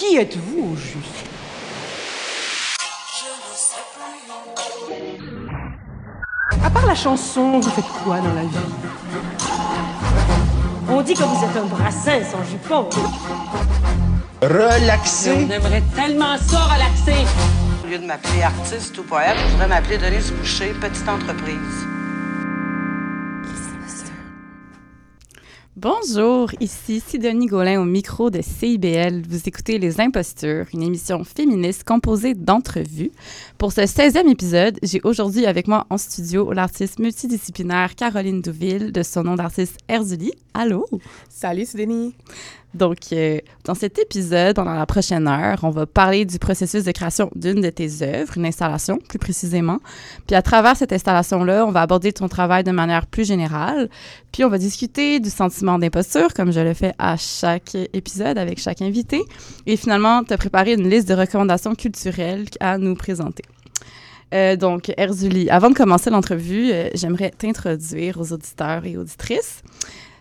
Qui êtes-vous au juste? À part la chanson, vous faites quoi dans la vie? On dit que vous êtes un brassin sans jupon. Relaxer. On aimerait tellement ça relaxer. Au lieu de m'appeler artiste ou poète, je voudrais m'appeler Denise Boucher, petite entreprise. Bonjour, ici Sidonie Gaulin au micro de CIBL. Vous écoutez Les Impostures, une émission féministe composée d'entrevues. Pour ce 16e épisode, j'ai aujourd'hui avec moi en studio l'artiste multidisciplinaire Caroline Douville, de son nom d'artiste Erzuli. Allô? Salut Sidonie! Donc, euh, dans cet épisode, pendant la prochaine heure, on va parler du processus de création d'une de tes œuvres, une installation plus précisément. Puis à travers cette installation-là, on va aborder ton travail de manière plus générale. Puis on va discuter du sentiment d'imposture, comme je le fais à chaque épisode avec chaque invité. Et finalement, te préparer une liste de recommandations culturelles à nous présenter. Euh, donc, Erzuli, avant de commencer l'entrevue, euh, j'aimerais t'introduire aux auditeurs et auditrices.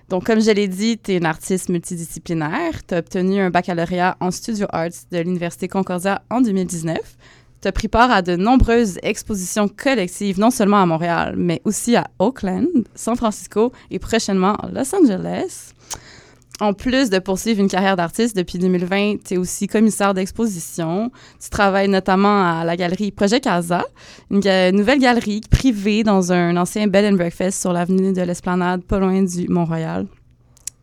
Donc, comme je l'ai dit, tu es une artiste multidisciplinaire. Tu as obtenu un baccalauréat en studio arts de l'Université Concordia en 2019. Tu as pris part à de nombreuses expositions collectives, non seulement à Montréal, mais aussi à Oakland, San Francisco et prochainement Los Angeles. En plus de poursuivre une carrière d'artiste depuis 2020, tu es aussi commissaire d'exposition. Tu travailles notamment à la galerie Projet Casa, une nouvelle galerie privée dans un ancien bed and breakfast sur l'avenue de l'Esplanade, pas loin du Mont-Royal.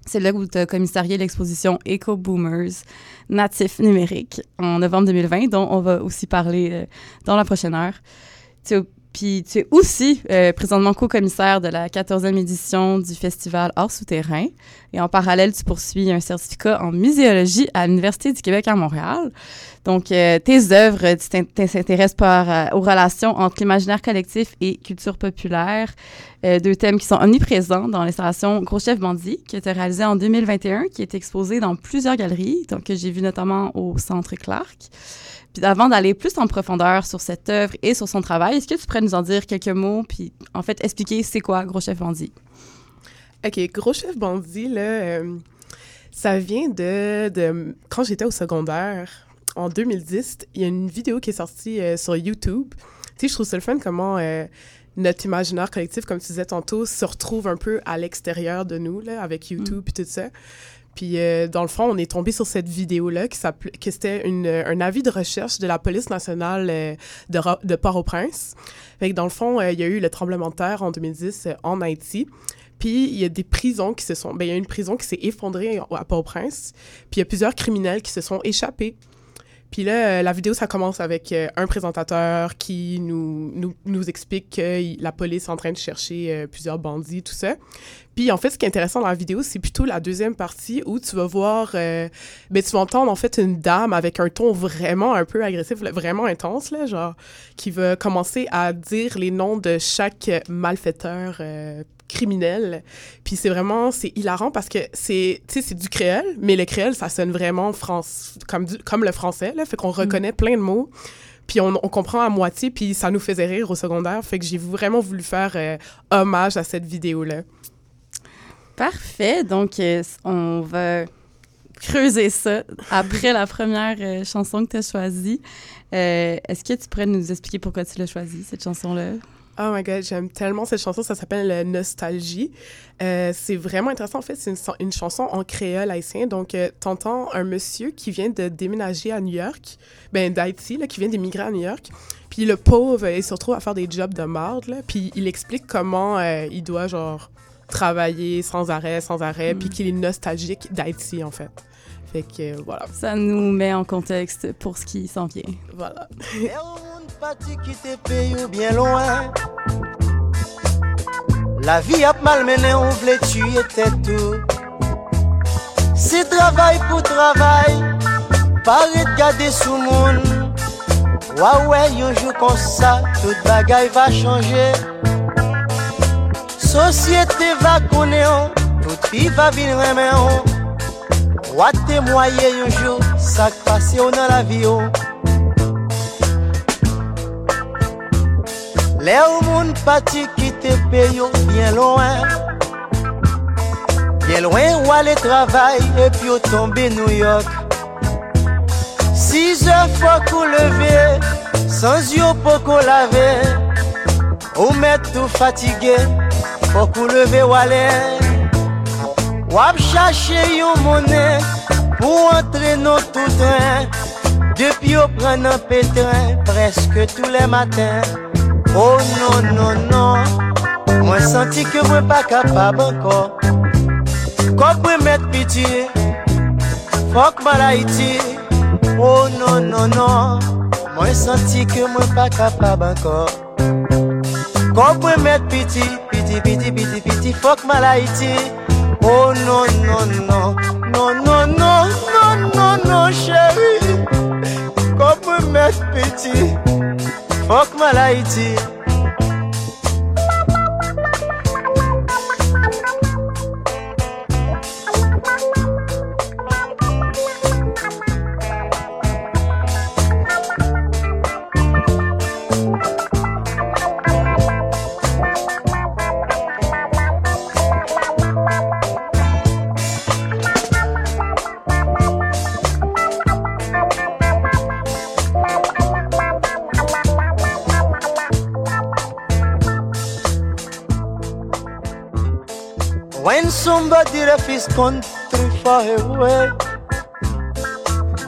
C'est là où tu as commissarié l'exposition Eco Boomers, natifs numériques, en novembre 2020, dont on va aussi parler euh, dans la prochaine heure. Puis tu es aussi euh, présentement co-commissaire de la 14e édition du festival Art souterrain. Et en parallèle, tu poursuis un certificat en muséologie à l'Université du Québec à Montréal. Donc, euh, tes œuvres, tu t'intéresses par euh, aux relations entre l'imaginaire collectif et culture populaire, euh, deux thèmes qui sont omniprésents dans l'installation Gros Chef Bandit, qui a été réalisée en 2021, qui est exposée dans plusieurs galeries, que j'ai vu notamment au Centre Clark. Puis avant d'aller plus en profondeur sur cette œuvre et sur son travail, est-ce que tu pourrais nous en dire quelques mots, puis en fait expliquer c'est quoi Gros Chef Bandit? OK, Gros Chef Bandit, là, euh, ça vient de, de quand j'étais au secondaire, en 2010, il y a une vidéo qui est sortie euh, sur YouTube. Tu sais, je trouve ça le fun comment euh, notre imaginaire collectif, comme tu disais tantôt, se retrouve un peu à l'extérieur de nous, là, avec YouTube et tout ça. Puis, euh, dans le fond, on est tombé sur cette vidéo-là qui que c'était une, un avis de recherche de la police nationale euh, de, de Port-au-Prince. Fait que dans le fond, euh, il y a eu le tremblement de terre en 2010 en Haïti. Puis, il y a des prisons qui se sont... Ben, il y a une prison qui s'est effondrée à Port-au-Prince. Puis, il y a plusieurs criminels qui se sont échappés. Puis là, la vidéo, ça commence avec un présentateur qui nous, nous, nous explique que la police est en train de chercher plusieurs bandits, tout ça. Puis en fait, ce qui est intéressant dans la vidéo, c'est plutôt la deuxième partie où tu vas voir, euh, ben tu vas entendre en fait une dame avec un ton vraiment un peu agressif, vraiment intense là, genre qui va commencer à dire les noms de chaque malfaiteur. Euh, criminel. Puis c'est vraiment, c'est hilarant parce que c'est, tu sais, c'est du créole, mais le créole, ça sonne vraiment France, comme, du, comme le français, là, fait qu'on reconnaît plein de mots puis on, on, comprend à moitié, puis ça nous faisait rire au secondaire. Fait que j'ai vraiment voulu faire euh, hommage à cette vidéo-là. Parfait. Donc, euh, on va creuser ça après la première euh, chanson que tu as choisie. Est-ce que tu pourrais nous expliquer pourquoi tu l'as choisie, cette chanson-là? Oh my god, j'aime tellement cette chanson. Ça s'appelle Nostalgie. Euh, c'est vraiment intéressant. En fait, c'est une, une, chanson en créole haïtien. Donc, euh, t'entends un monsieur qui vient de déménager à New York, ben d'Haïti, qui vient d'émigrer à New York. Puis le pauvre, il se retrouve à faire des jobs de marde. Là, puis il explique comment euh, il doit, genre, travailler sans arrêt, sans arrêt, mm. puis qu'il est nostalgique d'Haïti, en fait. Fait que, euh, voilà. Ça nous met en contexte pour ce qui s'en vient. Voilà. bien loin. La vie a malmené, on voulait tuer tout. C'est travail pour travail, pas de garder sous monde. Ouais, ouais, un jour comme ça, toute bagaille va changer. Société va connaître, tout vie va venir remettre. Wak temoye yonjou, sak pase yo nan la vi yo. Le ou moun pati kite pe yo, bien loin. Bien loin wale travay, epi yo tombe New York. 6 e fok ou leve, sans yo poko lave. Ou met tou fatige, fok ou leve wale Wap chache yon mounen Pou antre nou touten Depi yo pren nan petren Preske tou le maten. Oh non non non Mwen santi ke mwen pa kapab anko. Kop mwen met piti Fok mwen la iti. Oh non non non Mwen santi ke mwen pa kapab anko. Kop mwen met piti Piti piti piti piti Fok mwen la iti. Oh non, non, non, non, non, non, non, non, non, chérie. Quand moi mettre pitié, fuck mal Haïti.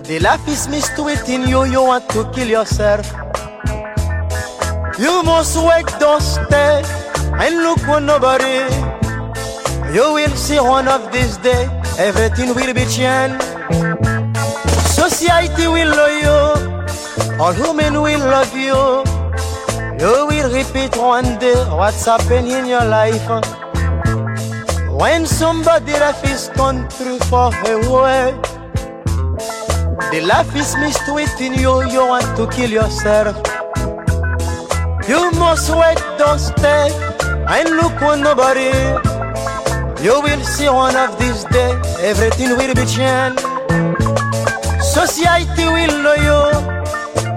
The life is mistreating you, you want to kill yourself. You must wake, don't and look for nobody. You will see one of these days, everything will be changed. Society will love you, all women will love you. You will repeat one day what's happening in your life. When somebody left his country for away, the life is mistreating you, you want to kill yourself. You must wait, don't stay, and look for nobody. You will see one of these days, everything will be changed. Society will love you,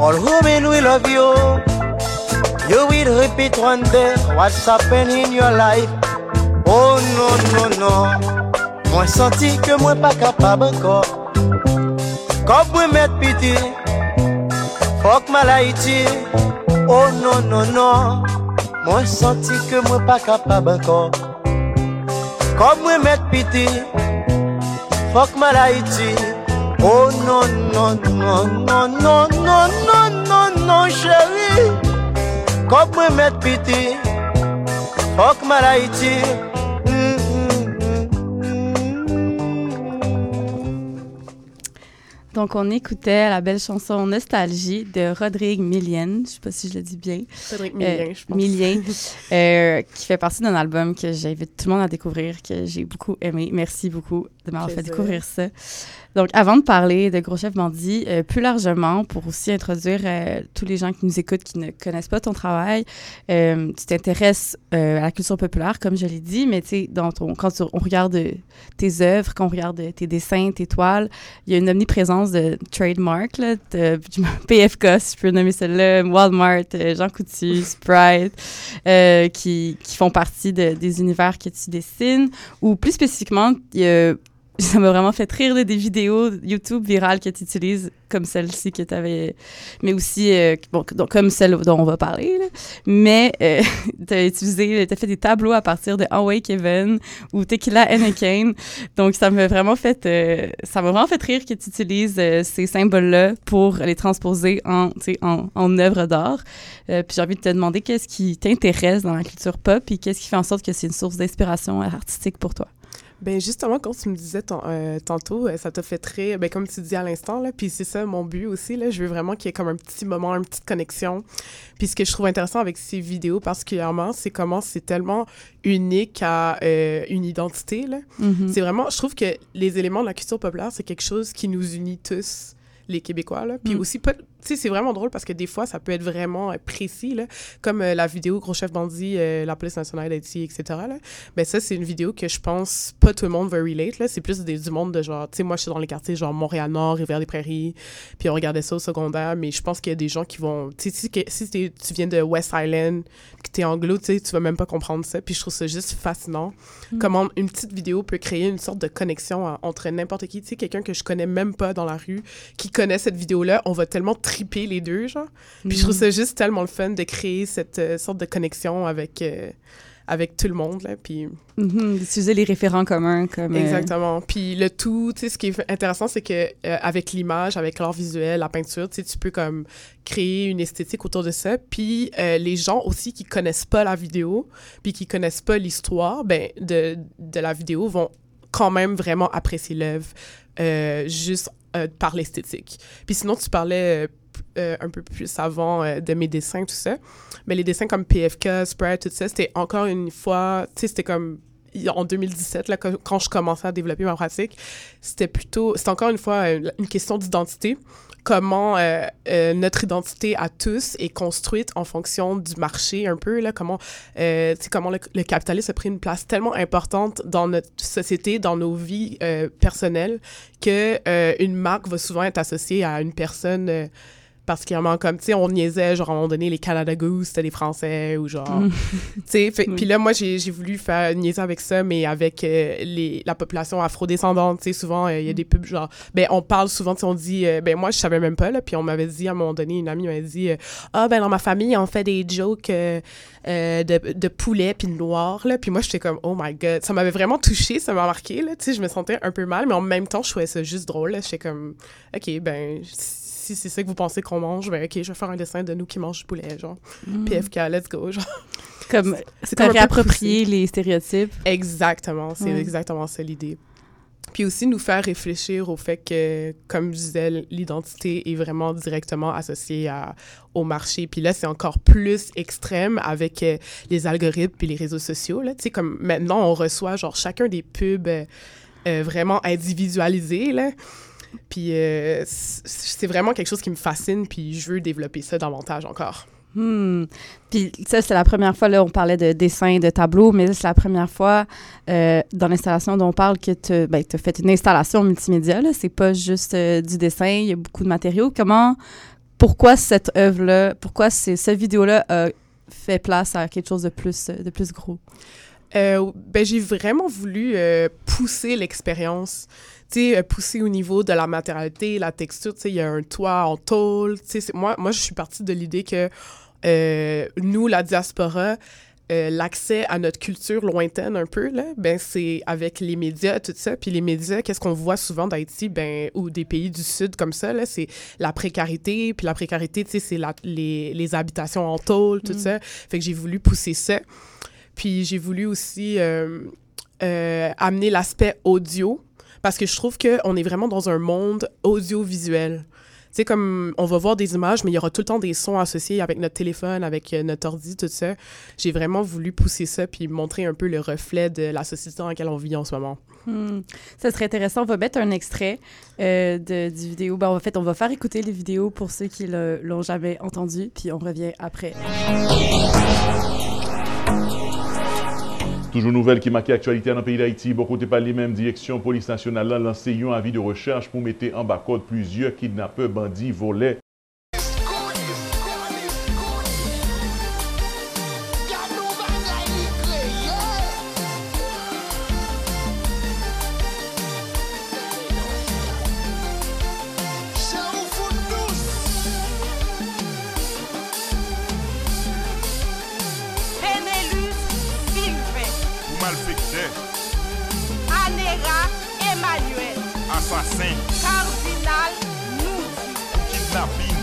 all women will love you. You will repeat one day what's happening in your life. Oh non non non Mwen santi ke mwen pa kapab ankor Kop mwen met piti Fok mala iti Oh non non non Mwen santi ke mwen pa kapab ankor Kop mwen met piti Fok mala iti Oh non non non non non non non non non chéri Kop mwen met piti Fok mala iti Donc, on écoutait la belle chanson Nostalgie de Rodrigue Millienne. Je sais pas si je le dis bien. Cédric Millien, je pense. Millien, euh, qui fait partie d'un album que j'invite tout le monde à découvrir, que j'ai beaucoup aimé. Merci beaucoup de m'avoir fait découvrir ça. Donc, avant de parler de Gros Chef Bandit, euh, plus largement, pour aussi introduire euh, tous les gens qui nous écoutent qui ne connaissent pas ton travail, euh, tu t'intéresses euh, à la culture populaire, comme je l'ai dit, mais tu sais, dans ton- quand tu- on regarde euh, tes œuvres, quand on regarde euh, tes dessins, tes toiles, il y a une omniprésence de trademark, là, de, du- PFK, si je peux nommer celle-là, Walmart, Jean Coutu, Sprite, euh, qui, qui font partie de- des univers que tu dessines, ou plus spécifiquement, il y a ça m'a vraiment fait rire des vidéos YouTube virales que tu utilises comme celle-ci que tu avais mais aussi euh, bon comme celle dont on va parler mais euh, tu as utilisé tu as fait des tableaux à partir de Away Kevin ou Tequila Anakin donc ça m'a vraiment fait euh, ça m'a vraiment fait rire que tu utilises euh, ces symboles là pour les transposer en en, en œuvre d'art. Puis j'ai envie de te demander qu'est-ce qui t'intéresse dans la culture pop et qu'est-ce qui fait en sorte que c'est une source d'inspiration artistique pour toi? Ben justement, quand tu me disais ton- euh, tantôt, euh, ça t'a fait très, ben comme tu dis à l'instant, là, puis c'est ça mon but aussi, là, je veux vraiment qu'il y ait comme un petit moment, une petite connexion. Puis ce que je trouve intéressant avec ces vidéos particulièrement, c'est comment c'est tellement unique à euh, une identité, là. Mhm. C'est vraiment, je trouve que les éléments de la culture populaire, c'est quelque chose qui nous unit tous, les Québécois, là. Puis Mm. aussi, pas, sais, c'est vraiment drôle parce que des fois, ça peut être vraiment euh, précis, là, comme euh, la vidéo Gros Chef Bandit, euh, la police nationale d'Haïti, etc. Là. Ben ça, c'est une vidéo que je pense pas tout le monde va relate, là. C'est plus des, du monde de genre, tu sais, moi, je suis dans les quartiers genre Montréal-Nord, Rivière-des-Prairies, puis on regardait ça au secondaire, mais je pense qu'il y a des gens qui vont, tu sais, si, si tu viens de West Island, que t'es anglo, tu sais, tu vas même pas comprendre ça, puis je trouve ça juste fascinant. Comment une petite vidéo peut créer une sorte de connexion entre n'importe qui, tu sais, quelqu'un que je connais même pas dans la rue, qui connaît cette vidéo-là, on va tellement triper les deux, genre. Puis je trouve ça juste tellement le fun de créer cette euh, sorte de connexion avec, euh, avec tout le monde, là. Puis Mhm, D'utiliser les référents communs comme. euh, Exactement. Puis le tout, tu sais, ce qui est intéressant, c'est que avec l'image, avec l'art visuel, la peinture, tu sais, tu peux comme créer une esthétique autour de ça. Puis les gens aussi qui connaissent pas la vidéo, puis qui connaissent pas l'histoire, ben de, de la vidéo vont quand même vraiment apprécier l'œuvre euh, juste euh, par l'esthétique. Puis sinon, tu parlais euh, un peu plus avant euh, de mes dessins, tout ça. Mais les dessins comme PFK, Sprite, tout ça, c'était encore une fois, tu sais, c'était comme en 2017, là, quand je commençais à développer ma pratique, c'était plutôt, c'était encore une fois euh, une question d'identité. Comment notre identité à tous est construite en fonction du marché un peu, là, comment, euh, comment le, le capitalisme a pris une place tellement importante dans notre société, dans nos vies personnelles, que une marque va souvent être associée à une personne particulièrement comme, tu sais, on niaisait, genre, à un moment donné, les Canada Goose, c'était des Français, ou genre, Mm. tu sais, Oui. puis là, moi, j'ai voulu faire niaiser avec ça, mais avec euh, les, la population afrodescendante, tu sais, souvent, euh, il y a des pubs, genre, ben, on parle souvent, tu sais, on dit, euh, ben, moi, je savais même pas, là, puis on m'avait dit, à un moment donné, une amie m'avait dit, ah, ben, dans ma famille, on fait des jokes de, de poulet puis de noir, là, puis moi, j'étais comme, oh my god, ça m'avait vraiment touché, ça m'a marqué, là, tu sais, je me sentais un peu mal, mais en même temps, je trouvais ça juste drôle, là, j'étais comme, ok, ben, si c'est ça que vous pensez qu'on mange, ben, ok, je vais faire un dessin de nous qui mangent du poulet, genre, mm. PFK, let's go, genre. Comme, C'est comme réapproprié les stéréotypes. Exactement, c'est exactement ça l'idée. Puis aussi nous faire réfléchir au fait que, comme je disais, l'identité est vraiment directement associée à, au marché. Puis là, c'est encore plus extrême avec euh, les algorithmes puis les réseaux sociaux. Là. Tu sais, comme maintenant, on reçoit genre chacun des pubs euh, euh, vraiment individualisés. Là. Puis euh, c'est vraiment quelque chose qui me fascine, puis je veux développer ça davantage encore. Hmm. Puis ça, c'est la première fois, là, on parlait de dessin, de tableau, mais c'est la première fois euh, dans l'installation dont on parle que tu ben, as fait une installation multimédia. C'est pas juste euh, du dessin, il y a beaucoup de matériaux. Comment, pourquoi cette œuvre-là, pourquoi cette vidéo-là a fait place à quelque chose de plus, de plus gros? Euh, ben, j'ai vraiment voulu pousser l'expérience. Sais, euh, pousser au niveau de la matérialité, la texture. Tu sais, il y a un toit en tôle. Tu sais, moi, moi, je suis partie de l'idée que euh, nous, la diaspora, euh, l'accès à notre culture lointaine un peu, là, ben, c'est avec les médias, tout ça. Puis les médias, qu'est-ce qu'on voit souvent d'Haïti, ben, ou des pays du Sud comme ça, là, c'est la précarité. Puis la précarité, tu sais, c'est les, les habitations en tôle, tout Mm. ça. Fait que j'ai voulu pousser ça. Puis j'ai voulu aussi euh, euh, amener l'aspect audio parce que je trouve qu'on est vraiment dans un monde audiovisuel. Tu sais, comme on va voir des images, mais il y aura tout le temps des sons associés avec notre téléphone, avec euh, notre ordi, tout ça. J'ai vraiment voulu pousser ça puis montrer un peu le reflet de la société dans laquelle on vit en ce moment. Hmm. Ça serait intéressant. On va mettre un extrait euh, de, du vidéo. Ben, en fait, on va faire écouter les vidéos pour ceux qui le- l'ont jamais entendu, puis on revient après. Toujours nouvelle qui marque l'actualité dans le pays d'Haïti. Bon côté pas les mêmes directions, police nationale a lancé un avis de recherche pour mettre en bas code plusieurs kidnappeurs, bandits, volets. Malfecteur, Anera Emmanuel, assassin, Cardinal Noudi, kidnapping,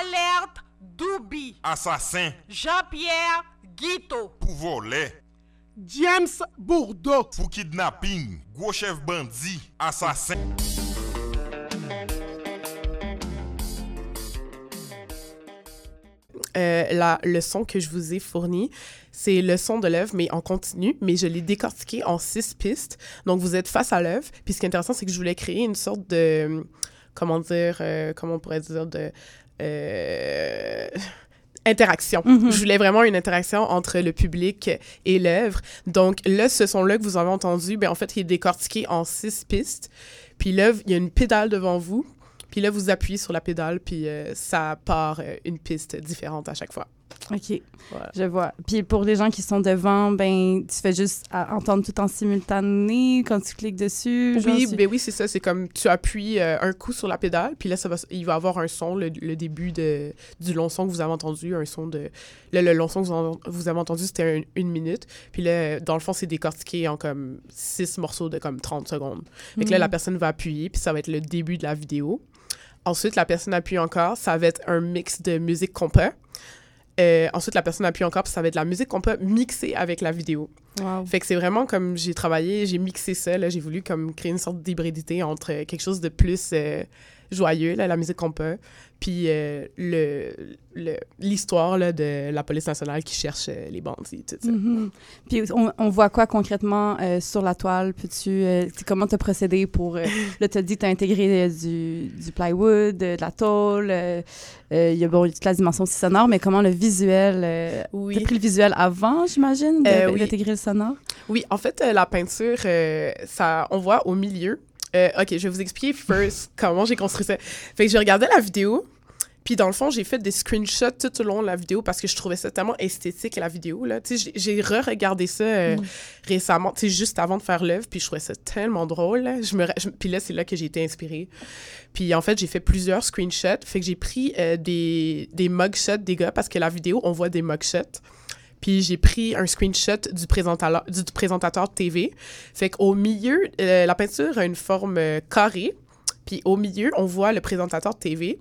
Alerte Doubi, assassin, Jean-Pierre Guito, pour voler, James Bourdeau. pour kidnapping, gros chef bandit, assassin. Euh, la, le son que je vous ai fourni, c'est le son de l'œuvre, mais en continu, mais je l'ai décortiqué en six pistes. Donc, vous êtes face à l'œuvre. Puis, ce qui est intéressant, c'est que je voulais créer une sorte de, comment dire, euh, comment on pourrait dire, de... euh, interaction. Mhm. Je voulais vraiment une interaction entre le public et l'œuvre. Donc là, ce son-là que vous avez entendu, ben, en fait, il est décortiqué en six pistes. Puis là, il y a une pédale devant vous. Puis là, vous appuyez sur la pédale, puis euh, ça part euh, une piste différente à chaque fois. OK, Voilà. je vois. Puis pour les gens qui sont devant, ben, tu fais juste à- entendre tout en simultané quand tu cliques dessus. genre, Oui, tu- ben oui, c'est ça. C'est comme tu appuies euh, un coup sur la pédale, puis là, ça va, il va avoir un son, le, le début de, du long son que vous avez entendu, un son de... Là, le long son que vous, en- vous avez entendu, c'était un- une minute. Puis là, dans le fond, c'est décortiqué en comme six morceaux de comme 30 secondes. Fait que là, la personne va appuyer, puis ça va être le début de la vidéo. Ensuite, la personne appuie encore, ça va être un mix de musique compas. Euh, ensuite, la personne appuie encore, puis ça va être de la musique compas mixée avec la vidéo. Wow. Fait que c'est vraiment comme j'ai travaillé, j'ai mixé ça, j'ai voulu comme créer une sorte d'hybridité entre quelque chose de plus euh, joyeux, là, la musique qu'on peut, puis euh, le le- l'histoire là, de la police nationale qui cherche euh, les bandits, tout ça. Mhm. Puis on, on voit quoi concrètement euh, sur la toile? Peux-tu, euh, tu- comment tu as procédé pour... là, tu as dit que tu as intégré du, du plywood, de la tôle. Il y a bon, toute la dimension aussi sonore, mais comment le visuel... Oui. Tu as pris le visuel avant, j'imagine, Euh, oui. d'intégrer le sonore? Oui, en fait, la peinture, ça, on voit au milieu. Euh, ok, je vais vous expliquer first comment j'ai construit ça. Fait que j'ai regardé la vidéo, puis dans le fond, j'ai fait des screenshots tout au long de la vidéo parce que je trouvais ça tellement esthétique, la vidéo. là. Tu sais, j'ai re-regardé ça euh, récemment, tu sais, juste avant de faire l'œuvre, puis je trouvais ça tellement drôle. là. Je me, je- puis là, c'est là que j'ai été inspirée. Puis en fait, j'ai fait plusieurs screenshots. Fait que j'ai pris euh, des, des mugshots des gars parce que la vidéo, on voit des mugshots. Puis j'ai pris un screenshot du présentateur, du présentateur de TV. Fait qu'au milieu, euh, la peinture a une forme euh, carrée. Puis au milieu, on voit le présentateur de TV.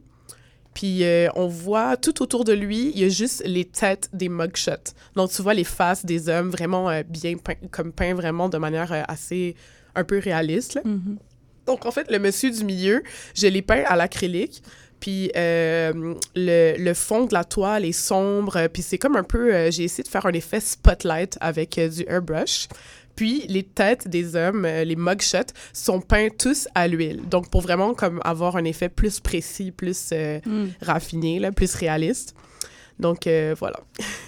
Puis euh, on voit tout autour de lui, il y a juste les têtes des mugshots. Donc tu vois les faces des hommes vraiment bien peints, comme peints vraiment de manière assez un peu réaliste. là. Mhm. Donc, en fait, le monsieur du milieu, je l'ai peint à l'acrylique. Puis euh, le, le fond de la toile est sombre. euh, Puis c'est comme un peu... euh, J'ai essayé de faire un effet spotlight avec euh, du airbrush. Puis les têtes des hommes, les mugshots, sont peints tous à l'huile. Donc, pour vraiment comme avoir un effet plus précis, plus Mm. raffiné, là, plus réaliste. Donc, voilà.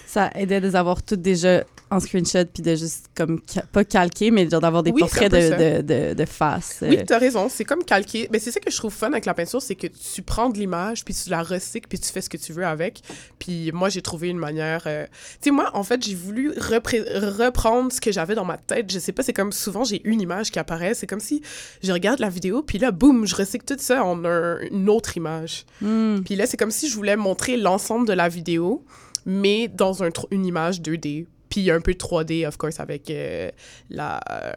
Ça aidait de les avoir toutes déjà en screenshot, puis de juste, comme, pas calquer, mais genre d'avoir des Oui, portraits de, de, de, de face. Oui, euh. tu as raison. C'est comme calquer. Mais c'est ça que je trouve fun avec la peinture, c'est que tu prends de l'image, puis tu la recycles, puis tu fais ce que tu veux avec. Puis moi, j'ai trouvé une manière... euh, Tu sais, moi, en fait, j'ai voulu reprendre ce que j'avais dans ma tête. Je sais pas, c'est comme souvent, j'ai une image qui apparaît. C'est comme si je regarde la vidéo, puis là, boum, je recycle tout ça en un- une autre image. Mm. Puis là, c'est comme si je voulais montrer l'ensemble de la vidéo, mais dans un une image 2D. Puis un peu 3D, of course, avec euh, la, euh,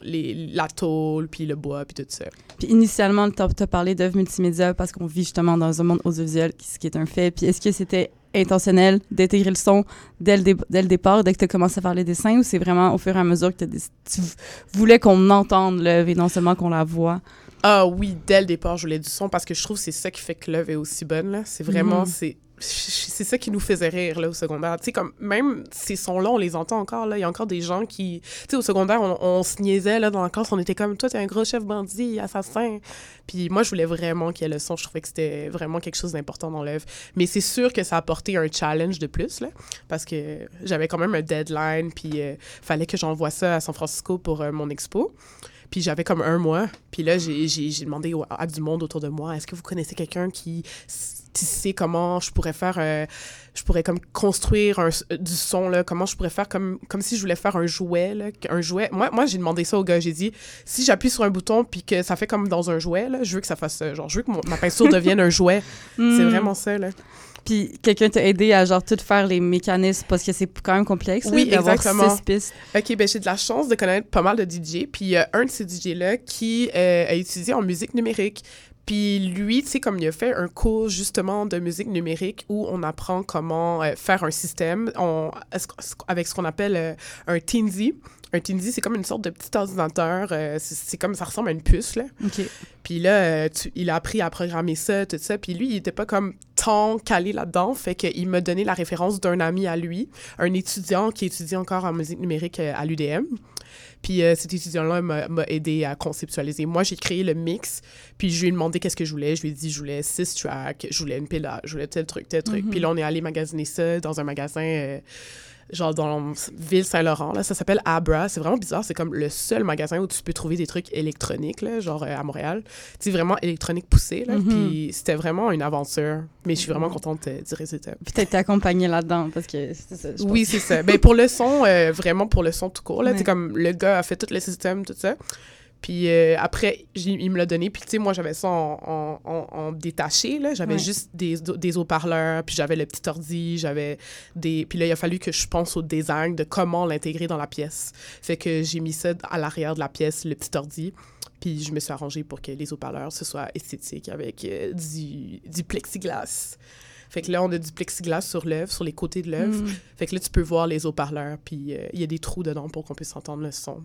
les, la tôle, puis le bois, puis tout ça. Puis initialement, tu as parlé d'œuvres multimédia parce qu'on vit justement dans un monde audiovisuel, ce qui est un fait. Puis est-ce que c'était intentionnel d'intégrer le son dès le, dé- dès le départ, dès que tu as commencé à faire les dessins, ou c'est vraiment au fur et à mesure que tu voulais qu'on entende l'œuvre et non seulement qu'on la voit? Ah oui, dès le départ, je voulais du son parce que je trouve que c'est ça qui fait que l'œuvre est aussi bonne. C'est vraiment, c'est c'est ça qui nous faisait rire là, au secondaire. Tu sais, comme même ces sons-là, on les entend encore. là. Il y a encore des gens qui... Tu sais, au secondaire, on, se niaisait là, dans la classe. On était comme, toi, t'es un gros chef bandit, assassin. Puis moi, je voulais vraiment qu'il y ait le son. Je trouvais que c'était vraiment quelque chose d'important dans l'œuvre. Mais c'est sûr que ça a apporté un challenge de plus, là, parce que j'avais quand même un deadline, puis euh, fallait que j'envoie ça à San Francisco pour euh, mon expo. Puis j'avais comme un mois. Puis là, j'ai demandé à du monde autour de moi, est-ce que vous connaissez quelqu'un qui sait comment je pourrais faire, euh, je pourrais comme construire un euh, du son, là, comment je pourrais faire comme, comme si je voulais faire un jouet, là, un jouet. Moi, moi j'ai demandé ça au gars, j'ai dit, si j'appuie sur un bouton puis que ça fait comme dans un jouet, là, je veux que ça fasse ça. Genre, je veux que mon- ma peinture devienne un jouet. C'est Mm. vraiment ça, là. Puis quelqu'un t'a aidé à genre tout faire les mécanismes parce que c'est quand même complexe là, Oui, d'avoir exactement. six pistes. OK, ben j'ai de la chance de connaître pas mal de DJ. Puis il y a un de ces DJ-là qui euh, a étudié en musique numérique. Puis lui, tu sais, comme il a fait un cours justement de musique numérique où on apprend comment euh, faire un système on, avec ce qu'on appelle euh, un Teensy. un Tindy, c'est comme une sorte de petit ordinateur. euh, c'est comme, ça ressemble à une puce, là. Puis là, tu- il a appris à programmer ça, tout ça. Puis lui, il était pas comme tant calé là-dedans. Fait qu'il m'a donné la référence d'un ami à lui, un étudiant qui étudie encore en musique numérique à l'UDM. Puis euh, cet étudiant-là m'a aidé à conceptualiser. Moi, j'ai créé le mix, puis je lui ai demandé qu'est-ce que je voulais. Je lui ai dit, je voulais six tracks, je voulais une pile, je voulais tel truc, tel truc. Mhm. Puis là, on est allé magasiner ça dans un magasin, euh, genre dans Ville Saint-Laurent. Là, ça s'appelle Abra. C'est vraiment bizarre. C'est comme le seul magasin où tu peux trouver des trucs électroniques, là, genre euh, à Montréal. Tu sais, vraiment électronique poussée. Là. Mhm. Puis c'était vraiment une aventure. Mais je suis vraiment contente euh, du résultat. Puis t'as été accompagnée là-dedans parce que c'est ça. Oui, c'est ça. Ben, pour le son, euh, vraiment pour le son tout court. Là, Ouais. Tu sais, comme le gars a fait tout le système, tout ça. Puis euh, après, il me l'a donné. Puis tu sais, moi, j'avais ça en, en, en- en détaché. là. J'avais Ouais. juste des, des haut-parleurs. Puis j'avais le petit ordi. J'avais des... Puis là, il a fallu que je pense au design de comment l'intégrer dans la pièce. Fait que j'ai mis ça à l'arrière de la pièce, le petit ordi. Puis je me suis arrangée pour que les haut-parleurs, ce soit esthétique avec euh, du, du plexiglas. Fait que là, on a du plexiglas sur l'œuvre, sur les côtés de l'œuvre. Mm. Fait que là, tu peux voir les haut-parleurs, puis euh, il y a des trous dedans pour qu'on puisse entendre le son.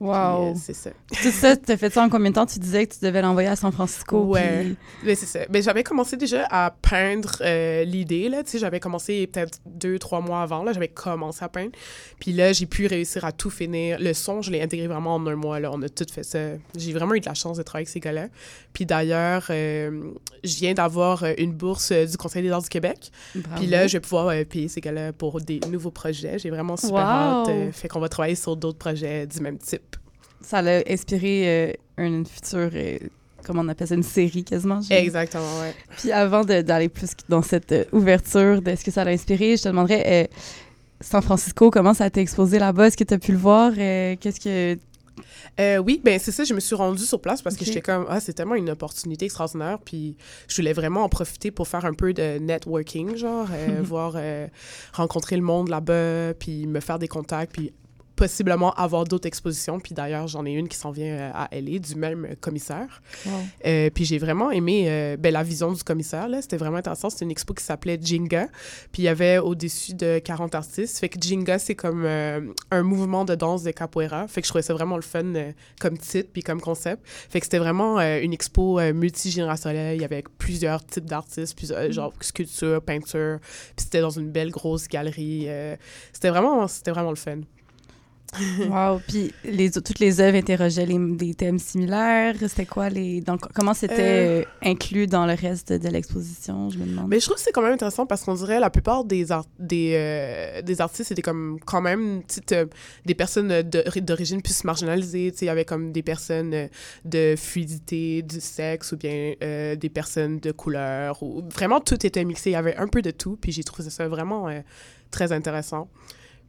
Puis, Wow. euh, c'est ça. Tout ça, t'as fait ça en combien de temps? Tu disais que tu devais l'envoyer à San Francisco. Ouais. puis- Mais c'est ça. Mais j'avais commencé déjà à peindre euh, l'idée, là. Tu sais, j'avais commencé peut-être deux, trois mois avant, là. J'avais commencé à peindre. Puis là, j'ai pu réussir à tout finir. Le son, je l'ai intégré vraiment en un mois, là. On a tout fait ça. J'ai vraiment eu de la chance de travailler avec ces gars-là. Puis d'ailleurs, euh, je viens d'avoir euh, une bourse euh, du Conseil des arts du Québec. Bravo. Puis là, je vais pouvoir euh, payer ces gars-là pour des nouveaux projets. J'ai vraiment super Wow. hâte. euh, fait qu'on va travailler sur d'autres projets du même type. Ça l'a inspiré euh, une future, euh, comment on appelle ça, une série quasiment. Exactement, ouais. Puis avant d'aller plus dans cette euh, ouverture de ce que ça l'a inspiré, je te demanderais, San Francisco, comment ça t'a exposé là-bas? Est-ce que tu as pu le voir? Qu'est-ce que... Euh, oui, ben c'est ça, je me suis rendue sur place parce que j'étais comme, ah, c'est tellement une opportunité extraordinaire, puis je voulais vraiment en profiter pour faire un peu de networking, genre, euh, voir, euh, rencontrer le monde là-bas, puis me faire des contacts, puis possiblement avoir d'autres expositions, puis d'ailleurs, j'en ai une qui s'en vient euh, à LA, du même euh, commissaire. Euh, puis j'ai vraiment aimé euh, ben, la vision du commissaire, là. C'était vraiment intéressant. C'était une expo qui s'appelait Jinga. Puis il y avait au-dessus de 40 artistes. Fait que Jinga, c'est comme euh, un mouvement de danse de capoeira. Fait que je trouvais ça vraiment le fun comme titre puis comme concept. Fait que c'était vraiment une expo multigénérationnelle. Il y avait plusieurs types d'artistes, puis euh, genre sculpture, peinture. Puis c'était dans une belle grosse galerie. c'était vraiment, c'était vraiment le fun. Wow! Puis les, toutes les œuvres interrogeaient les, des thèmes similaires. C'était quoi les... Donc, comment c'était euh, inclus dans le reste de l'exposition, je me demande? Mais je trouve que c'est quand même intéressant parce qu'on dirait la plupart des, art- des, euh, des artistes étaient comme quand même t'as des personnes euh, de- d'origine plus marginalisée. tu sais, Il y avait comme des personnes euh, de fluidité, du sexe ou bien euh, des personnes de couleur. Ou... Vraiment, tout était mixé. Il y avait un peu de tout. Puis j'ai trouvé ça vraiment euh, très intéressant.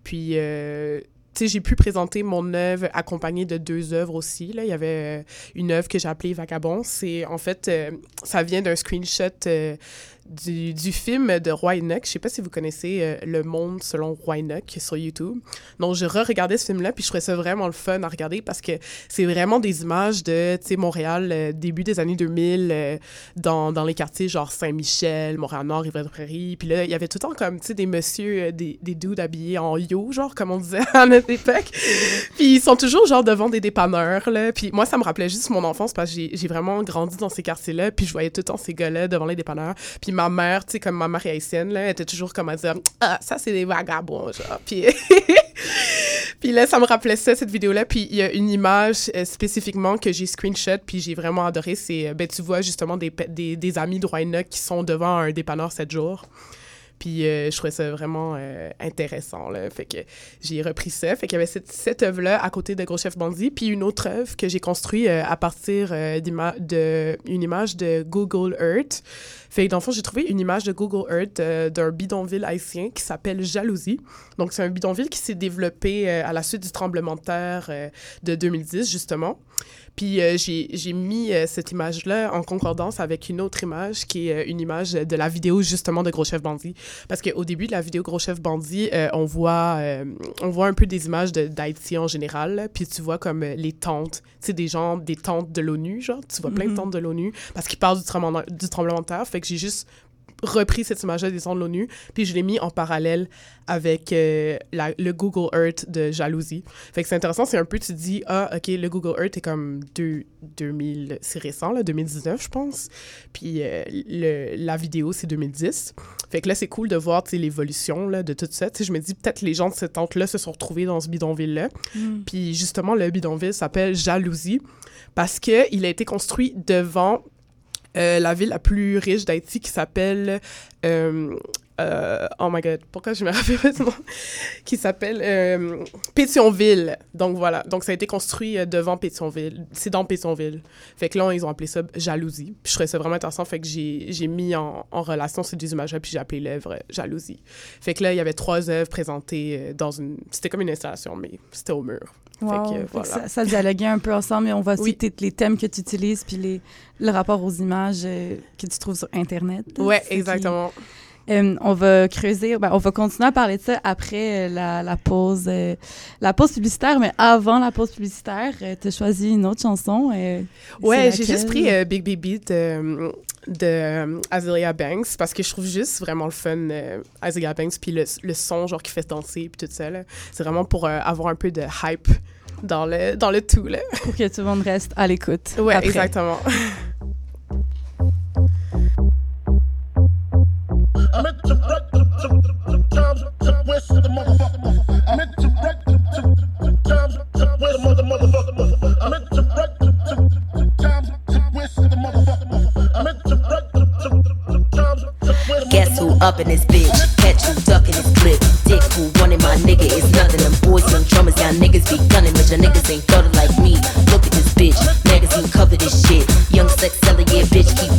Puis, euh, sais, j'ai pu présenter mon œuvre accompagnée de deux œuvres aussi. Là. Il y avait euh, une œuvre que j'ai appelée Vagabond. C'est, en fait, euh, ça vient d'un screenshot euh, du, film de Roy Enoch. Je sais pas si vous connaissez euh, Le Monde selon Roy Enoch sur YouTube. Donc, je re-regardais ce film-là, puis je trouvais ça vraiment le fun à regarder parce que c'est vraiment des images de, tu sais, Montréal, euh, début des années 2000, euh, dans, dans les quartiers genre Saint-Michel, Montréal-Nord, Rivière-de-Prairie. Puis là, il y avait tout le temps comme, tu sais, des messieurs, des, des dudes habillés en yo, genre, comme on disait à notre époque. Puis ils sont toujours, genre, devant des dépanneurs, là. Puis moi, ça me rappelait juste mon enfance parce que j'ai vraiment grandi dans ces quartiers-là. Puis je voyais tout le temps ces gars-là devant les dépanneurs. Puis ma mère, tu sais, comme ma mère haïtienne, là, elle était toujours comme à dire « Ah, ça, c'est des vagabonds, genre. » Puis... Là, ça me rappelait ça, cette vidéo-là. Puis il y a une image euh, spécifiquement que j'ai screenshot, puis j'ai vraiment adoré. C'est, euh, ben, tu vois justement des, des, des amis de qui sont devant un dépanneur 7 jours. Puis euh, je trouvais ça vraiment intéressant, là. Fait que j'ai repris ça. Fait qu'il y avait cette, œuvre-là à côté de Gros Chef Bandit, puis une autre œuvre que j'ai construite à partir euh, d'ima- de une image de Google Earth. Fait que dans le fond, j'ai trouvé une image de Google Earth euh, d'un bidonville haïtien qui s'appelle Jalousie. Donc, c'est un bidonville qui s'est développé euh, à la suite du tremblement de terre euh, de 2010, justement. Puis j'ai mis cette image-là en concordance avec une autre image qui est une image de la vidéo justement de Gros Chef Bandit. Parce qu'au début de la vidéo Gros Chef Bandit, on, voit, on voit un peu des images d'Haïti en général. Puis tu vois comme les tentes, tu sais, des gens, des tentes de l'ONU, genre. Tu vois plein de Mhm. tentes de l'ONU parce qu'ils parlent du tremblement, du tremblement de terre. Fait que j'ai juste repris cette image-là des ondes de l'ONU, puis je l'ai mis en parallèle avec euh, la- le Google Earth de Jalousie. Fait que c'est intéressant, c'est un peu, tu dis, ah, OK, le Google Earth est comme deux, 2000, c'est récent, là, 2019, je pense. Puis euh, le, la vidéo, c'est 2010. Fait que là, c'est cool de voir, tu sais, l'évolution, là, de tout ça. Tu sais, je me dis, peut-être les gens de cette tente-là se sont retrouvés dans ce bidonville-là. Puis justement, le bidonville s'appelle Jalousie parce qu'il a été construit devant euh, la ville la plus riche d'Haïti qui s'appelle. euh, euh, oh my god, pourquoi je me rappelle pas ce nom? Qui s'appelle euh, Pétionville. Donc voilà. Donc ça a été construit euh, devant Pétionville. C'est dans Pétionville. Fait que là, ils ont appelé ça Jalousie. Puis je trouvais ça vraiment intéressant. Fait que j'ai mis en, en relation ces deux images-là. Puis j'ai appelé l'œuvre Jalousie. Fait que là, il y avait trois œuvres présentées dans une. C'était comme une installation, mais c'était au mur. Wow. Fait que, Fait que voilà. ça, ça dialoguait un peu ensemble, mais on voit aussi Oui. les thèmes que tu utilises, puis les, le rapport aux images euh, que tu trouves sur Internet. Qui- exactement. Euh, on va creuser, ben, on va continuer à parler de ça après euh, la, la pause euh, la pause publicitaire, mais avant la pause publicitaire, tu as choisi une autre chanson. euh, Ouais, j'ai juste pris euh, Big Baby de, euh, Azealia Banks parce que je trouve juste vraiment le fun euh, Azealia Banks puis le, le son genre qui fait danser puis tout ça là. C'est vraiment pour euh, avoir un peu de hype dans le dans le tout là. pour que tout le monde reste à l'écoute. Ouais, après. exactement. Up in this bitch? Catch who ducking his clip. Dick who wanted my nigga is nothing. Them boys, young drummers, y'all niggas be gunning, but your niggas ain't gutter like me. Look at this bitch, magazine cover this shit. Young sex seller, yeah, bitch, keep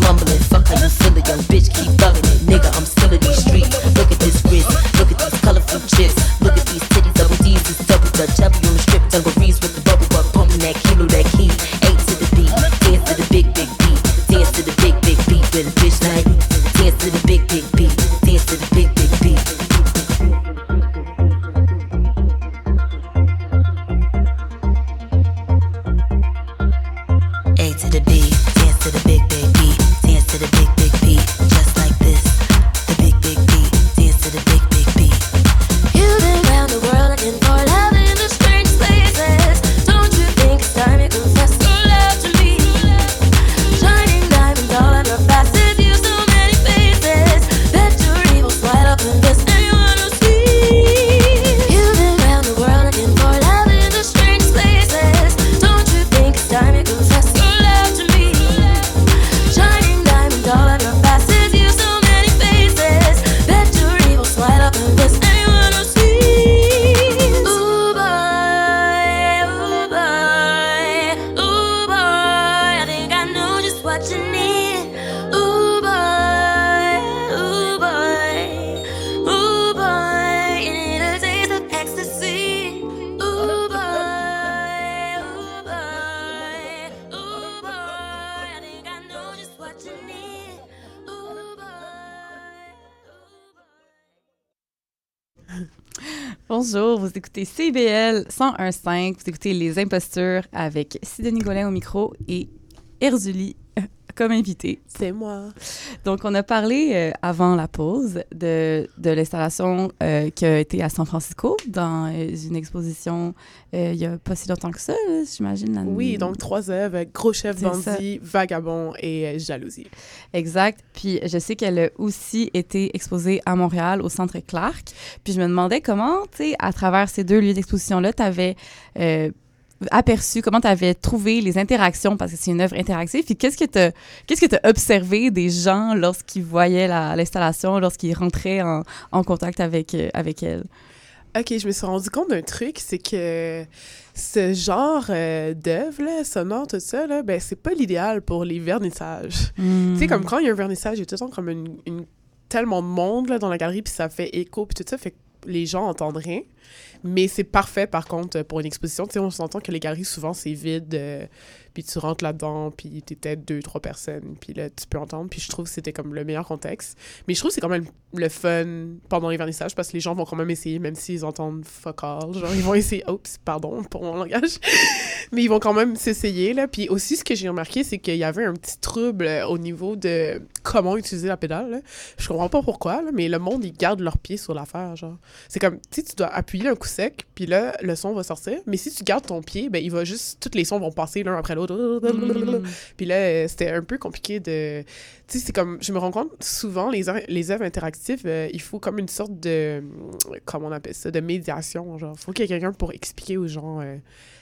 écoutez CBL 101.5, vous écoutez Les Impostures avec Sidonie Golin au micro et Erzuli comme invité. C'est moi. Donc, on a parlé euh, avant la pause de, de l'installation euh, qui a été à San Francisco dans euh, une exposition il y a pas si longtemps que ça, j'imagine. Oui, donc trois œuvres, Gros chef bandit, Vagabond et Jalousie. Exact. Puis je sais qu'elle a aussi été exposée à Montréal, au Centre Clark. Puis je me demandais comment, tu sais, à travers ces deux lieux d'exposition-là, tu avais aperçu, comment tu avais trouvé les interactions, parce que c'est une œuvre interactive. Puis qu'est-ce que tu qu'est-ce que as observé des gens lorsqu'ils voyaient la- l'installation, lorsqu'ils rentraient en, en contact avec, euh, avec elle? Ok, je me suis rendu compte d'un truc, c'est que ce genre euh, d'œuvre, sonore, tout ça, là, ben, c'est pas l'idéal pour les vernissages. Hmm. Tu sais, comme quand il y a un vernissage, il y a tout le temps comme une, une- tellement de monde là, dans la galerie, puis ça fait écho, puis tout ça, fait que les gens entendent rien. Mais c'est parfait, par contre, pour une exposition. Tu sais, on s'entend que les galeries, souvent, c'est vide. euh, puis tu rentres là-dedans, puis peut-être deux, trois personnes, puis là, tu peux entendre. Puis je trouve que c'était comme le meilleur contexte. Mais je trouve que c'est quand même le fun pendant les vernissages, parce que les gens vont quand même essayer, même s'ils entendent fuck all. Genre, ils vont essayer, oups, pardon pour mon langage. Mais ils vont quand même s'essayer, là. Puis aussi, ce que j'ai remarqué, c'est qu'il y avait un petit trouble euh, au niveau de comment utiliser la pédale, là. Je comprends pas pourquoi, là, mais le monde, ils gardent leurs pieds sur l'affaire, genre. C'est comme, tu sais, tu dois appuyer un coup sec, puis là, le son va sortir. Mais si tu gardes ton pied, ben, il va juste, tous les sons vont passer l'un après l'autre. Mm. Puis là, c'était un peu compliqué de. Tu sais, c'est comme, je me rends compte, souvent, les, les œuvres interactives, euh, il faut comme une sorte de. Comment on appelle ça De médiation, genre. faut qu'il y ait quelqu'un pour expliquer aux gens. euh,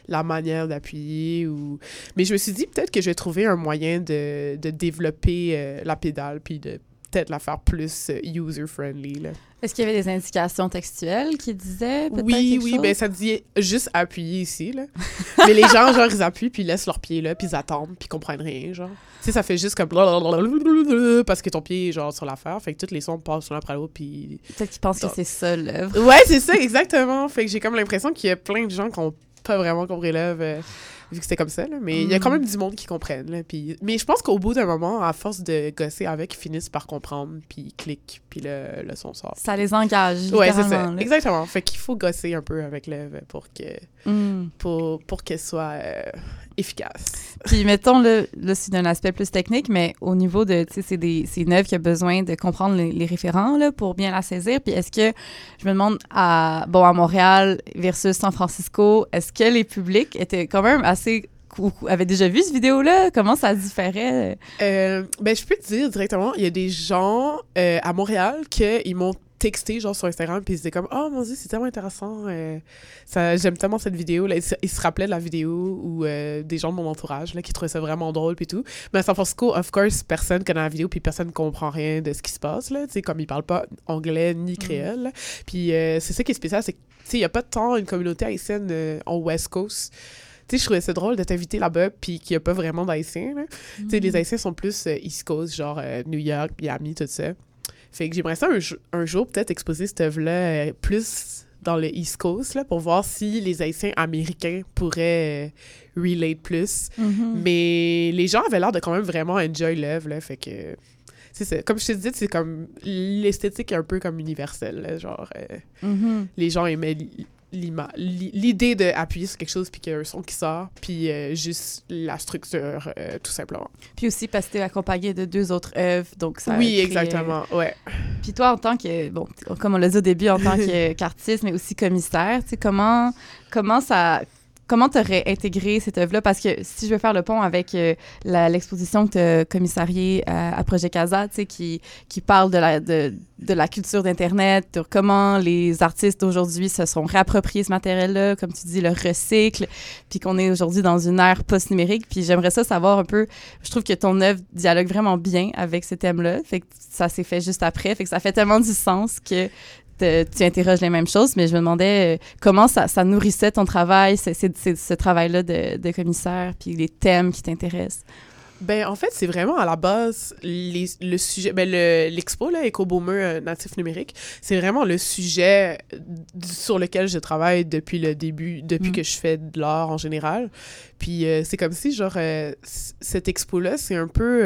la manière d'appuyer ou mais je me suis dit peut-être que je vais trouver un moyen de, de développer euh, la pédale puis de peut-être la faire plus euh, user friendly là. Est-ce qu'il y avait des indications textuelles qui disaient peut-être Oui, oui, chose? ben ça dit juste appuyer ici, là. Mais les gens, genre, ils appuient, puis ils laissent leur pied là, puis ils attendent, puis ils comprennent rien, genre. Tu sais, ça fait juste comme parce que ton pied est, genre, sur l'affaire, fait que tous les sons passent l'un après l'autre, puis... Peut-être qu'ils pensent que c'est ça, l'œuvre. Ouais, c'est ça, exactement. Fait que j'ai comme l'impression qu'il y a plein de gens qui ont pas vraiment compris l'œuvre, euh, vu que c'était comme ça, là. Mais il y a quand Mm. même du monde qui comprennent, là. Puis... Mais je pense qu'au bout d'un moment, à force de gosser avec, ils finissent par comprendre, puis ils cliquent, puis le, le son sort. Ça les engage, Ouais, c'est ça. là. Exactement. Fait qu'il faut gosser un peu avec l'œuvre pour que Mm. pour, pour qu'elle soit euh, efficace. Puis mettons, là, là c'est d'un aspect plus technique, mais au niveau de, tu sais, c'est des- c'est une œuvre qui a besoin de comprendre les, les référents là, pour bien la saisir. Puis est-ce que, je me demande, à, bon, à Montréal versus San Francisco, est-ce que les publics étaient quand même assez ou- avaient déjà vu cette vidéo-là? Comment ça différait? Euh, ben, je peux te dire directement, il y a des gens euh, à Montréal qui m'ont texté genre sur Instagram puis disaient comme oh mon dieu c'est tellement intéressant euh, ça j'aime tellement cette vidéo là ils se, rappelaient de la vidéo ou euh, des gens de mon entourage là qui trouvaient ça vraiment drôle puis tout mais à San Francisco of course personne connaît la vidéo puis personne comprend rien de ce qui se passe là tu sais comme ils parlent pas anglais ni créole là. puis euh, c'est ça qui est spécial c'est tu sais il y a pas tant une communauté haïtienne en West Coast tu sais, je trouvais ça drôle de t'inviter là-bas, puis qu'il n'y a pas vraiment d'Haïtiens. Tu sais, les Haïtiens sont plus East Coast, genre New York, Miami, tout ça. Fait que j'aimerais ça un, jo- un jour peut-être exposer cette œuvre-là euh, plus dans le East Coast, là, pour voir si les Haïtiens américains pourraient euh, relate plus. Mhm. Mais les gens avaient l'air de quand même vraiment enjoy l'œuvre, fait que... C'est ça. Comme je te disais, c'est comme... L'esthétique est un peu comme universelle, là, genre... euh, Mhm. les gens aimaient l'idée d'appuyer sur quelque chose puis qu'il y a un son qui sort puis euh, juste la structure euh, tout simplement. Puis aussi parce que t'es accompagné de deux autres œuvres, donc ça oui crée- exactement ouais. Puis toi, en tant que, bon, comme on l'a dit au début, en tant qu'artiste, mais aussi commissaire, tu sais, comment, comment ça... Comment t'aurais intégré cette œuvre-là? Parce que si je veux faire le pont avec euh, l'exposition que tu as commissariée à, Projet Casa, tu qui, qui parle de la, de, de la culture d'Internet, de comment les artistes d'aujourd'hui se sont réappropriés ce matériel-là, comme tu dis, le recycle, puis qu'on est aujourd'hui dans une ère post-numérique. Puis j'aimerais ça savoir un peu, je trouve que ton œuvre dialogue vraiment bien avec ce thème-là. Fait que ça s'est fait juste après. Fait que ça fait tellement du sens que te- tu interroges les mêmes choses. Mais je me demandais euh, comment ça, ça nourrissait ton travail, c'est- ce travail-là de, de commissaire, puis les thèmes qui t'intéressent? ben en fait c'est vraiment à la base les- le sujet ben le- l'expo là Eco Boomer euh, natif numérique c'est vraiment le sujet sur lequel je travaille depuis le début depuis Mm. que je fais de l'art en général puis euh, c'est comme si genre c- cette expo là c'est un peu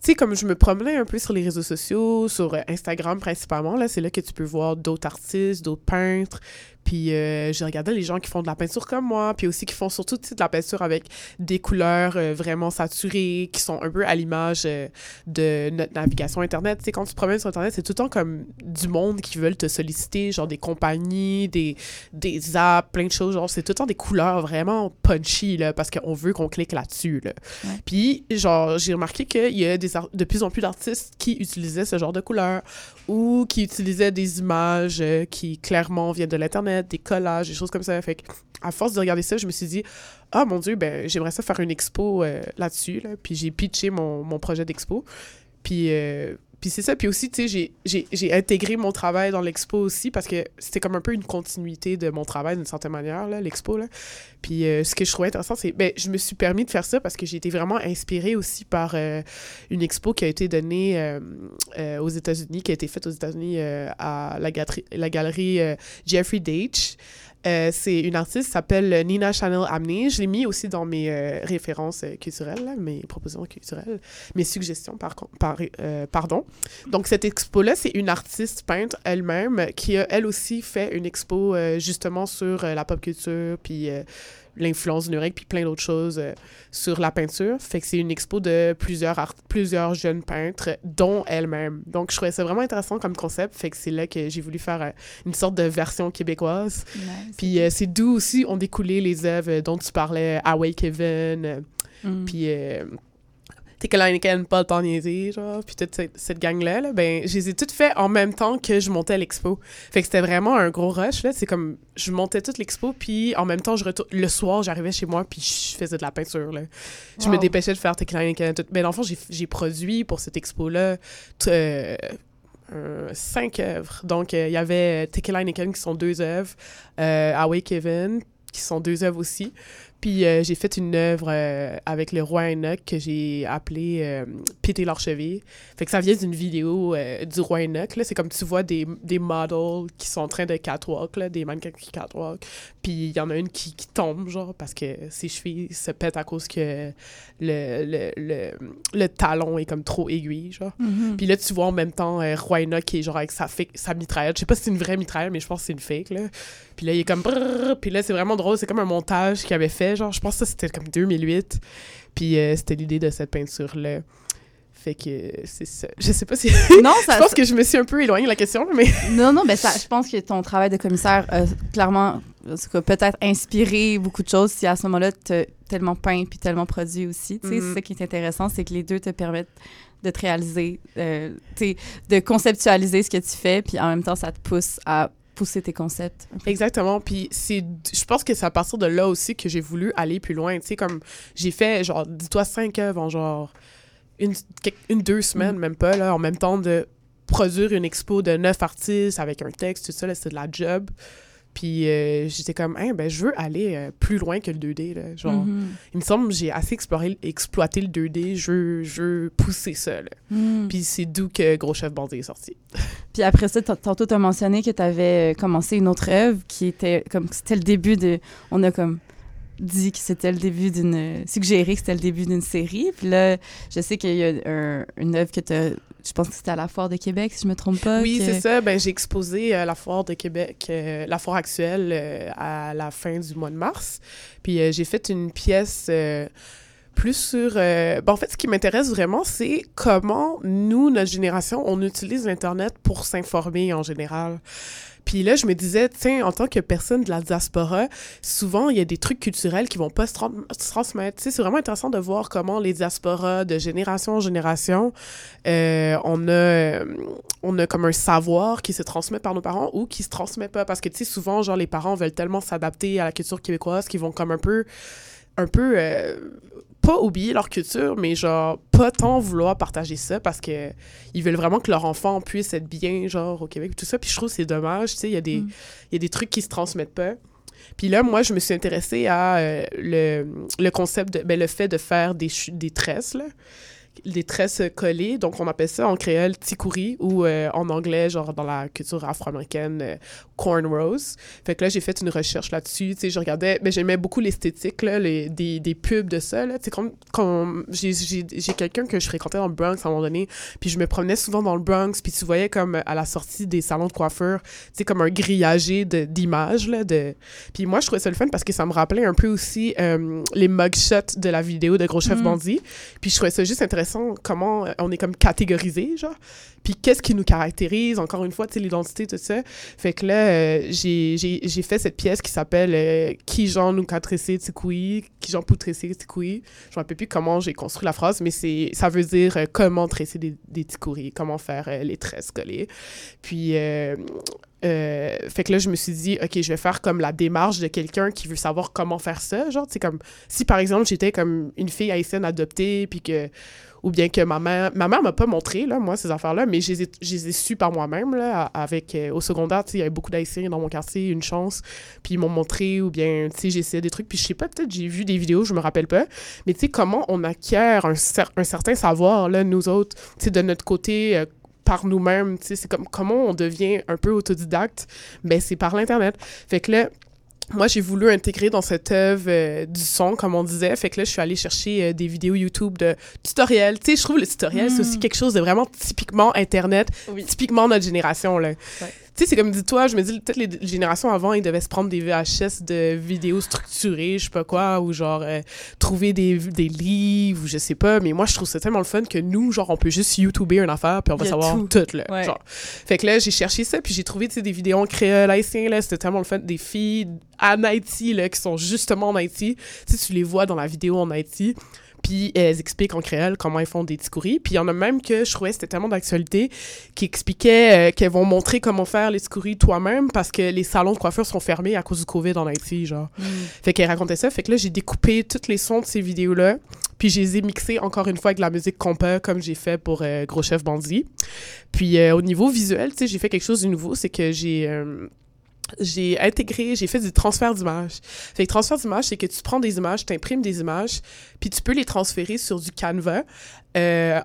sais, comme je me promenais un peu sur les réseaux sociaux, sur euh, Instagram principalement, là, c'est là que tu peux voir d'autres artistes, d'autres peintres. Puis euh, j'ai regardé les gens qui font de la peinture comme moi, puis aussi qui font surtout de la peinture avec des couleurs euh, vraiment saturées, qui sont un peu à l'image euh, de notre navigation Internet. Tu sais, quand tu te promènes sur Internet, c'est tout le temps comme du monde qui veulent te solliciter, genre des compagnies, des, des apps, plein de choses. Genre, c'est tout le temps des couleurs vraiment punchy, là, parce qu'on veut qu'on clique là-dessus, là. Puis, genre, j'ai remarqué qu'il y a des de plus en plus d'artistes qui utilisaient ce genre de couleurs ou qui utilisaient des images qui clairement viennent de l'Internet, des collages, des choses comme ça. Fait que, à force de regarder ça, je me suis dit, ah mon Dieu, ben, j'aimerais ça faire une expo euh, là-dessus. Là. Puis j'ai pitché mon, mon projet d'expo. Puis, euh, puis c'est ça. Puis aussi, tu sais, j'ai- intégré mon travail dans l'expo aussi parce que c'était comme un peu une continuité de mon travail d'une certaine manière, l'expo. Puis euh, ce que je trouvais intéressant, c'est ben je me suis permis de faire ça parce que j'ai été vraiment inspirée aussi par euh, une expo qui a été donnée euh, aux États-Unis, qui a été faite aux États-Unis à la galerie, la galerie Jeffrey Deitch. Euh, c'est une artiste qui s'appelle Nina Chanel Amney. Je l'ai mis aussi dans mes euh, références euh, culturelles, mes propositions culturelles, mes suggestions, par, par, pardon. Donc, cette expo-là, c'est une artiste peintre elle-même qui a, elle aussi, fait une expo justement sur la pop culture, puis l'influence du numérique, puis plein d'autres choses euh, sur la peinture. Fait que c'est une expo de plusieurs, art- plusieurs jeunes peintres, dont elle-même. Donc, je trouvais ça vraiment intéressant comme concept. Fait que c'est là que j'ai voulu faire euh, une sorte de version québécoise. Nice. Puis euh, c'est d'où aussi ont découlé les œuvres dont tu parlais, Away Kevin, Mm. puis euh, Take a Line Again, pas le temps niaiser, genre, puis toute cette, cette gang-là, là, ben, je les ai toutes fait en même temps que je montais à l'expo. Fait que c'était vraiment un gros rush, là. C'est comme, je montais toute l'expo, puis en même temps, je retour... le soir, j'arrivais chez moi, puis je faisais de la peinture, là. Je me dépêchais de faire Line Again. Tout... Mais dans le fond, j'ai- produit pour cette expo-là euh, euh, cinq œuvres. Donc, euh, il y avait Line Again, qui sont deux œuvres, Away Kevin, qui sont deux œuvres aussi. Puis euh, j'ai fait une œuvre euh, avec le roi Enoch que j'ai appelé euh, Péter l'archevet. Fait que ça vient d'une vidéo euh, du roi Enoch. C'est comme tu vois des, des models qui sont en train de catwalk, là, des mannequins qui catwalk. Puis il y en a une qui, qui tombe, genre, parce que ses chevilles se pètent à cause que le, le, le, le talon est comme trop aiguille, genre. Mhm. Puis là, tu vois en même temps Roi Enoch qui est genre avec sa, fake- sa mitraillette. Je sais pas si c'est une vraie mitraillette, mais je pense que c'est une fake, là. Puis là, il est comme... Puis là, c'est vraiment drôle. C'est comme un montage qu'il avait fait, genre. Je pense que ça, c'était comme 2008. Puis euh, c'était l'idée de cette peinture-là. Fait que c'est ça. Je sais pas si... Non, ça- je pense que je me suis un peu éloignée de la question, mais... Non, non, ben ça, je pense que ton travail de commissaire a clairement, peut-être inspiré beaucoup de choses si à ce moment-là, tu tellement peint puis tellement produit aussi. Tu sais, Mhm. c'est ça qui est intéressant, c'est que les deux te permettent de te réaliser, euh, de conceptualiser ce que tu fais, puis en même temps, ça te pousse à pousser tes concepts. Exactement. Puis c'est, je pense que c'est à partir de là aussi que j'ai voulu aller plus loin. Tu sais, comme j'ai fait, genre, dis-toi cinq œuvres en genre une, une deux semaines, même pas, là, en même temps de produire une expo de neuf artistes avec un texte, tout ça, là, c'est de la job. Puis euh, j'étais comme, hein, ben, je veux aller euh, plus loin que le 2D. Là. Genre, Mhm. Il me semble que j'ai assez exploré, exploité le 2D. Je veux, je veux pousser ça. Là. Mm. Puis c'est d'où que Gros Chef Bandé est sorti. Puis après ça, tantôt, tu as mentionné que tu avais commencé une autre œuvre qui était comme c'était le début de. On a comme dit que c'était le début d'une. suggéré que c'était le début d'une série. Puis là, je sais qu'il y a un- une œuvre que tu Je pense que c'était à la Foire de Québec, si je me trompe pas. Oui, que- c'est ça. Ben, j'ai exposé à la foire de Québec, euh, la foire actuelle, euh, à la fin du mois de mars. Puis euh, j'ai fait une pièce euh, plus sur... euh, ben, en fait, ce qui m'intéresse vraiment, c'est comment nous, notre génération, on utilise l'Internet pour s'informer en général. Puis là, je me disais, tiens, en tant que personne de la diaspora, souvent, il y a des trucs culturels qui vont pas se, tran- se transmettre. C'est vraiment intéressant de voir comment les diasporas, de génération en génération, euh, on a euh, on a comme un savoir qui se transmet par nos parents ou qui se transmet pas parce que tu sais souvent genre les parents veulent tellement s'adapter à la culture québécoise qu'ils vont comme un peu un peu euh, pas oublier leur culture mais genre pas tant vouloir partager ça parce que ils veulent vraiment que leur enfant puisse être bien genre au Québec tout ça. Puis je trouve que c'est dommage tu sais il y a des il y a des trucs qui se transmettent pas. Puis là, moi, je me suis intéressée à euh, le, le concept, de, ben, le fait de faire des, des tresses, là. Des tresses collées. Donc, on appelle ça en créole tikuri ou euh, en anglais, genre dans la culture afro-américaine, euh, cornrows. Fait que là, j'ai fait une recherche là-dessus. Tu sais, je regardais, mais j'aimais beaucoup l'esthétique, là, les, des, des pubs de ça, là. Tu sais, comme, quand j'ai, j'ai, j'ai quelqu'un que je fréquentais dans le Bronx à un moment donné, puis je me promenais souvent dans le Bronx, puis tu voyais comme à la sortie des salons de coiffure, tu sais, comme un grillagé de, d'images, là, de... Puis moi, je trouvais ça le fun parce que ça me rappelait un peu aussi euh, les mugshots de la vidéo de Gros Chef Mm. Bandit. Puis je trouvais ça juste intéressant comment euh, on est comme catégorisé, genre. Puis qu'est-ce qui nous caractérise, encore une fois, tu sais, l'identité, tout ça. Fait que là, euh, j'ai, fait cette pièce qui s'appelle euh, Qui Jean nous catressé Tikoui, Qui Jean pour tresser Tikoui. Je ne rappelle plus comment j'ai construit la phrase, mais c'est, ça veut dire euh, comment tresser des, des comment faire les tresses collées. Puis, euh, fait que là, je me suis dit, OK, je vais faire comme la démarche de quelqu'un qui veut savoir comment faire ça. Genre, tu comme si par exemple, j'étais comme une fille haïtienne adoptée, puis que. Ou bien que ma mère. Ma mère m'a pas montré, là, moi, ces affaires-là, mais je les ai, ai su par moi-même, là, avec. euh, au secondaire, tu sais, il y avait beaucoup d'haïtiens dans mon quartier, une chance. Puis ils m'ont montré, ou bien, tu sais, essayé des trucs. Puis je sais pas, peut-être j'ai vu des vidéos, je me rappelle pas. Mais tu sais, comment on acquiert un certain savoir, là, nous autres, tu sais, de notre côté. euh, par nous-mêmes, tu sais, c'est comme comment on devient un peu autodidacte, ben c'est par l'internet. Fait que là, moi, j'ai voulu intégrer dans cette œuvre euh, du son, comme on disait. Fait que là, je suis allée chercher euh, des vidéos YouTube de tutoriels. Tu sais, je trouve le tutoriel, c'est aussi quelque chose de vraiment typiquement Internet, typiquement notre génération, là. Sais, c'est comme dis-toi, je me dis, peut-être les générations avant, ils devaient se prendre des VHS de vidéos structurées, je sais pas quoi, ou genre euh, trouver des, des livres, ou je sais pas. Mais moi, je trouve ça tellement le fun que nous, genre, on peut juste YouTuber une affaire, puis on va savoir tout. tout, là. Ouais. Genre. Fait que là, j'ai cherché ça, puis j'ai trouvé, tu sais, des vidéos en créole haïtien, là. C'était tellement le fun. Des filles à Haïti, là, qui sont justement en Haïti. Tu sais, tu les vois dans la vidéo en Haïti. Puis elles expliquent en créole comment elles font des ticouri. Puis il y en a même que je trouvais c'était tellement d'actualité qui expliquaient euh, qu'elles vont montrer comment faire les ticouri toi-même parce que les salons de coiffure sont fermés à cause du COVID en Haïti, genre. Fait qu'elle racontait ça. Fait que là, j'ai découpé tous les sons de ces vidéos-là. Puis je les ai mixés encore une fois avec la musique compa, comme j'ai fait pour euh, Gros Chef Bandit. Puis euh, au niveau visuel, tu sais, j'ai fait quelque chose de nouveau. C'est que j'ai... j'ai intégré, j'ai fait du transfert d'images. Fait que transfert d'images, c'est que tu prends des images, tu imprimes des images, puis tu peux les transférer sur du Canva euh,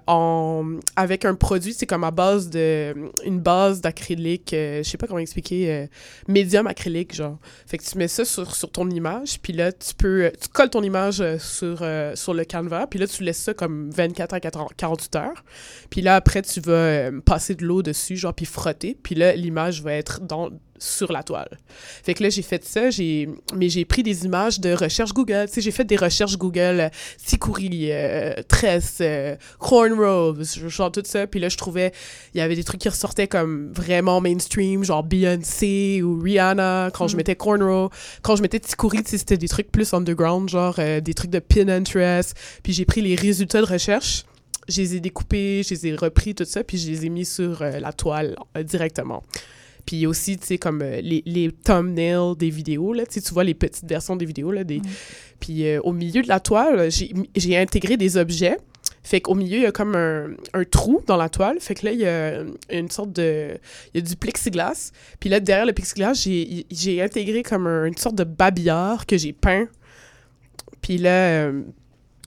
avec un produit, c'est comme à base de une base d'acrylique, euh, je sais pas comment expliquer, euh, médium acrylique genre. Fait que tu mets ça sur, sur ton image, puis là tu peux, tu colles ton image euh, sur euh, sur le Canva, puis là tu laisses ça comme 24 à 40 48 heures, puis là après tu vas euh, passer de l'eau dessus genre puis frotter, puis là l'image va être dans sur la toile. Fait que là, j'ai fait ça, j'ai mais j'ai pris des images de recherche Google. Tu sais, j'ai fait des recherches Google, euh, Sikouri, euh, Tress, euh, Cornrows, genre tout ça. Puis là, je trouvais, il y avait des trucs qui ressortaient comme vraiment mainstream, genre Beyoncé ou Rihanna, quand je Mm. mettais Cornrow. Quand je mettais sais, c'était des trucs plus underground, genre euh, des trucs de Pinterest. Puis j'ai pris les résultats de recherche. Je les ai découpés, je les ai repris, tout ça, puis je les ai mis sur euh, la toile euh, directement. Puis aussi, tu sais, comme euh, les, les thumbnails des vidéos, là, tu vois les petites versions des vidéos, là, des... Puis euh, au milieu de la toile, j'ai intégré des objets. Fait qu'au milieu, il y a comme un, trou dans la toile. Fait que là, il y a une sorte de... Il y a du plexiglas. Puis là, derrière le plexiglas, j'ai intégré comme un- une sorte de babillard que j'ai peint. Puis là, euh,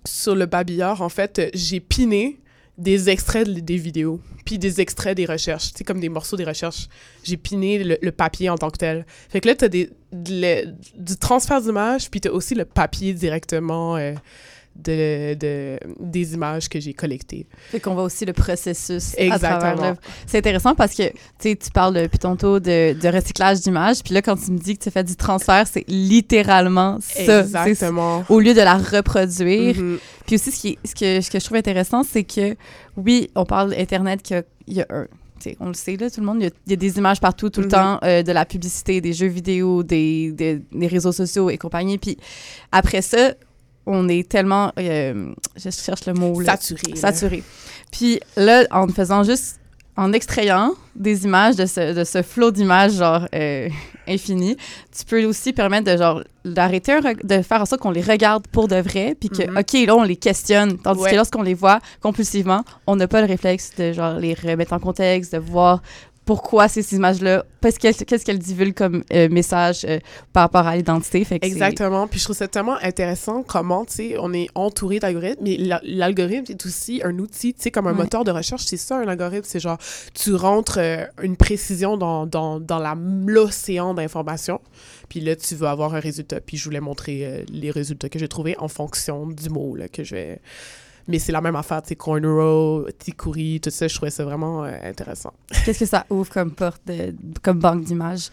sur le babillard, en fait, j'ai piné des extraits de- des vidéos, puis des extraits des recherches, tu comme des morceaux des recherches. J'ai piné le, papier en tant que tel. Fait que là, t'as des, du transfert d'images, puis t'as aussi le papier directement euh, de, de- des images que j'ai collectées. Fait qu'on voit aussi le processus à Exactement. travers l'œuvre. C'est intéressant parce que, tu sais, tu parles depuis tantôt de, de recyclage d'images, puis là, quand tu me dis que tu fais du transfert, c'est littéralement ça. Exactement. Au lieu de la reproduire. Mhm. Puis aussi, ce, qui ce, que, ce que je trouve intéressant, c'est que, oui, on parle d'Internet, qu'il y a- un... on le sait, là, tout le monde, il y a, il y a des images partout, tout le Mhm. temps, euh, de la publicité, des jeux vidéo, des, des, des réseaux sociaux et compagnie. Puis après ça, on est tellement... euh, je cherche le mot. là. Saturé. Saturé. Puis là, en faisant juste... En extrayant des images de ce, de ce flot d'images, genre, euh, infini, tu peux aussi permettre de, genre, d'arrêter, de faire en sorte qu'on les regarde pour de vrai, puis que, Mhm. OK, là, on les questionne. Tandis Ouais. que lorsqu'on les voit compulsivement, on n'a pas le réflexe de, genre, les remettre en contexte, de voir pourquoi ces images-là, parce que- qu'est-ce qu'elles divulguent comme euh, message euh, par rapport à l'identité. Fait que c'est- Exactement. Puis je trouve ça tellement intéressant comment, tu sais, on est entouré d'algorithmes, mais la- l'algorithme est aussi un outil, tu sais, comme un Ouais. moteur de recherche. C'est ça, un algorithme. C'est genre, tu rentres euh, une précision dans, dans, dans la- l'océan d'informations, puis là, tu vas avoir un résultat. Puis je voulais montrer les résultats que j'ai trouvés en fonction du mot, là, que je vais... Mais c'est la même affaire, tu sais, Cornrow, Tikuri, tout ça, je trouvais ça vraiment euh, intéressant. Qu'est-ce que ça ouvre comme porte, de- comme banque d'images?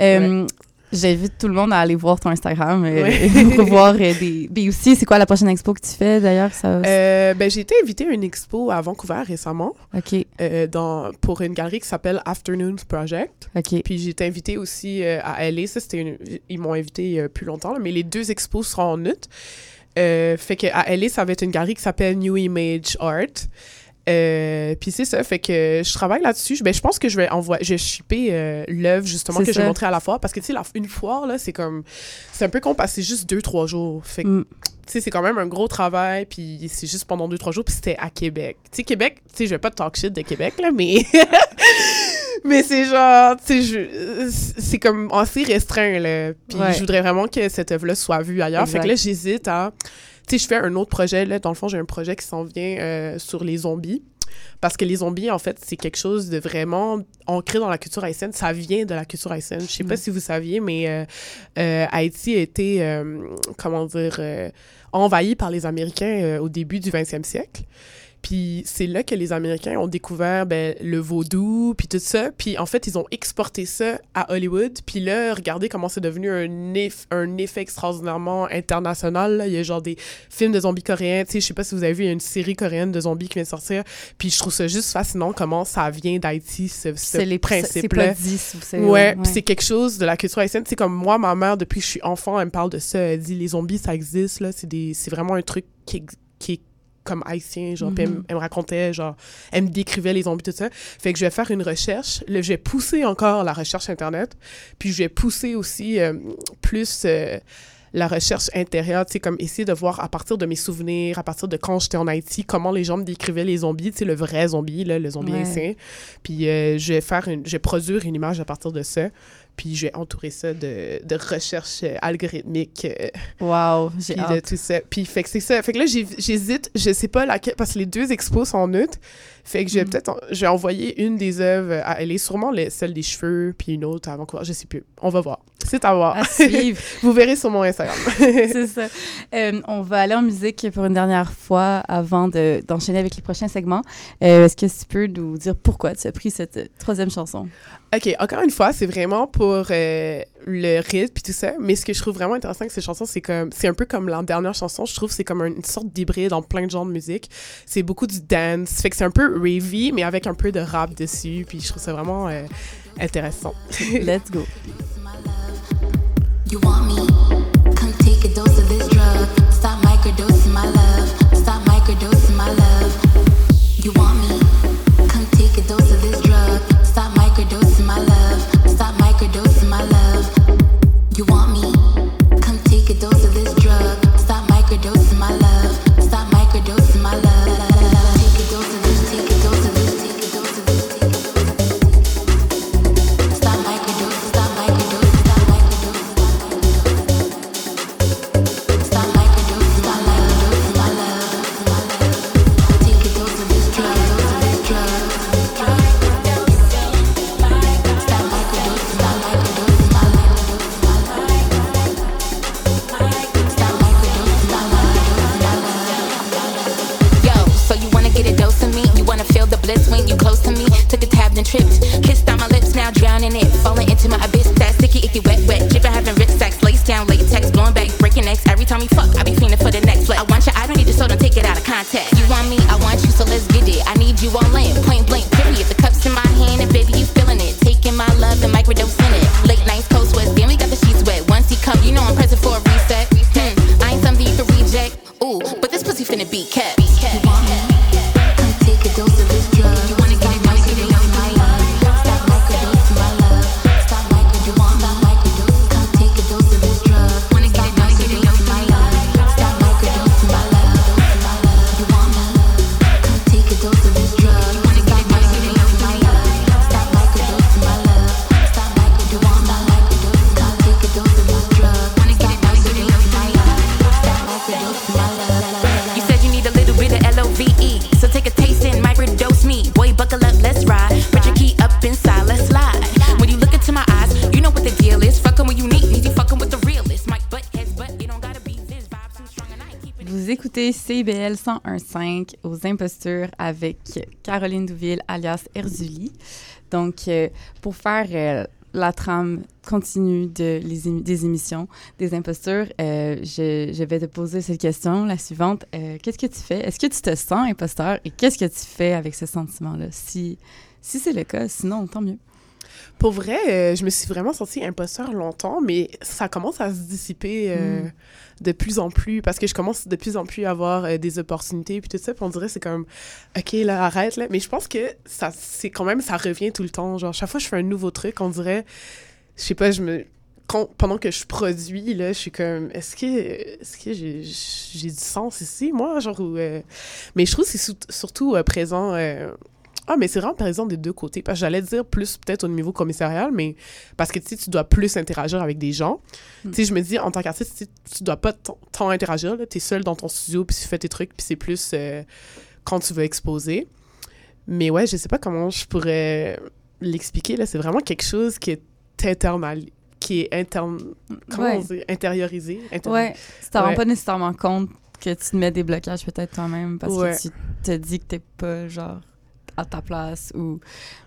Euh, J'invite tout le monde à aller voir ton Instagram euh, Ouais. pour voir euh, des... Puis aussi, c'est quoi la prochaine expo que tu fais, d'ailleurs? Ça... Euh, ben, j'ai été invitée à une expo à Vancouver récemment. OK. dans, pour une galerie qui s'appelle Afternoons Project. OK. Puis j'ai été invitée aussi à LA. Ça, c'était une- Ils m'ont invitée plus longtemps, là, mais les deux expos seront en août. Euh, fait que à LA, ça va être une galerie qui s'appelle New Image Art. Euh, puis c'est ça, fait que je travaille là-dessus. Ben, je pense que je vais envoyer, je vais shipper euh, l'œuvre justement que je ça. vais montrer à la foire parce que tu sais, une foire là, c'est comme, c'est un peu con parce que c'est juste deux trois jours. Fait que Mm. tu sais, c'est quand même un gros travail, puis c'est juste pendant deux, trois jours, puis c'était à Québec. Tu sais, Québec, tu sais, je vais pas talk shit de Québec, là, mais... mais c'est genre, tu sais, je- c'est comme assez restreint, là. Puis Ouais. je voudrais vraiment que cette œuvre-là soit vue ailleurs. Fait que là, j'hésite à... Tu sais, je fais un autre projet, là. Dans le fond, j'ai un projet qui s'en vient euh, sur les zombies. Parce que les zombies, en fait, c'est quelque chose de vraiment ancré dans la culture haïtienne. Ça vient de la culture haïtienne. Je sais pas Ouais. si vous saviez, mais euh, euh, Haïti a été, euh, comment dire, euh, envahi par les Américains euh, au début du 20e siècle. Puis c'est là que les Américains ont découvert ben, le vaudou, puis tout ça. Puis en fait, ils ont exporté ça à Hollywood. Puis là, regardez comment c'est devenu un, eff- un effet extraordinairement international. là. Il y a genre des films de zombies coréens. Tu sais, je sais pas si vous avez vu, il y a une série coréenne de zombies qui vient de sortir. Puis je trouve ça juste fascinant comment ça vient d'Haïti, ce, C'est c'est principe-là. c'est- c'est- Ouais, ouais. puis c'est quelque chose de la culture haïtienne. Tu sais, comme moi, ma mère, depuis que je suis enfant, elle me parle de ça. Elle dit les zombies, ça existe, là. C'est des- c'est vraiment un truc qui, qui est comme haïtien, genre. Puis elle, me- elle me racontait, genre, elle me décrivait les zombies, tout ça. Fait que je vais faire une recherche. Là, je vais pousser encore la recherche Internet. Puis je vais pousser aussi euh, plus euh, la recherche intérieure, tu sais, comme essayer de voir à partir de mes souvenirs, à partir de quand j'étais en Haïti, comment les gens me décrivaient les zombies, tu sais, le vrai zombie, là, le zombie Ouais. haïtien. Puis euh, je vais faire une, je vais produire une image à partir de ça. Puis je vais entourer ça de, de recherche euh, algorithmique. euh, Wow, j'ai puis de tout ça. Puis fait que c'est ça. Fait que là, j'hésite, je sais pas laquelle, parce que les deux expos sont en août. Fait que je vais Mm. peut-être, en- je vais envoyer une des œuvres à elle est sûrement le- celle des cheveux, puis une autre à Vancouver, je sais plus. On va voir. C'est à voir. À suivre. Vous verrez sur mon Instagram. c'est ça. Euh, on va aller en musique pour une dernière fois avant de- d'enchaîner avec les prochains segments. Euh, Est-ce que tu peux nous dire pourquoi tu as pris cette euh, troisième chanson? OK, encore une fois, c'est vraiment pour euh, le rythme puis tout ça, mais ce que je trouve vraiment intéressant avec ces chansons, c'est comme c'est un peu comme la dernière chanson, je trouve c'est comme une sorte d'hybride en plein de genres de musique. C'est beaucoup du dance, fait que c'est un peu ravey mais avec un peu de rap dessus, puis je trouve ça vraiment euh, intéressant. Let's go. You want me? 101.5 aux impostures avec Caroline Douville alias Erzuli. Donc, euh, pour faire euh, la trame continue de les émi- des émissions des impostures, euh, je, je vais te poser cette question, la suivante. Qu'est-ce que tu fais? Est-ce que tu te sens imposteur? Et qu'est-ce que tu fais avec ce sentiment-là? Si, si c'est le cas, sinon, tant mieux. Pour vrai, je me suis vraiment sentie imposteur longtemps, mais ça commence à se dissiper Mm. De plus en plus parce que je commence de plus en plus à avoir euh, des opportunités puis tout ça. Puis on dirait c'est comme ok là arrête là. Mais je pense que ça c'est quand même ça revient tout le temps. Genre chaque fois que je fais un nouveau truc, on dirait je sais pas je me quand- pendant que je produis là, je suis comme est-ce que est-ce que j'ai j'ai du sens ici moi genre ou, euh, mais je trouve que c'est surtout euh, présent euh, ah, mais c'est vraiment par exemple des deux côtés. Parce que j'allais dire plus peut-être au niveau commissarial, mais parce que tu sais, tu dois plus interagir avec des gens. Mm. Tu sais, je me dis, en tant qu'artiste, tu dois pas tant- interagir. Tu es seul dans ton studio, puis tu fais tes trucs, puis c'est plus euh, quand tu veux exposer. Mais ouais, je sais pas comment je pourrais l'expliquer, là. C'est vraiment quelque chose qui est internal, qui est interne, comment Ouais. on dit, intériorisé. Ouais, tu t'en rends Ouais. pas nécessairement compte que tu te mets des blocages peut-être toi-même parce Ouais. que tu te dis que t'es pas genre à ta place ou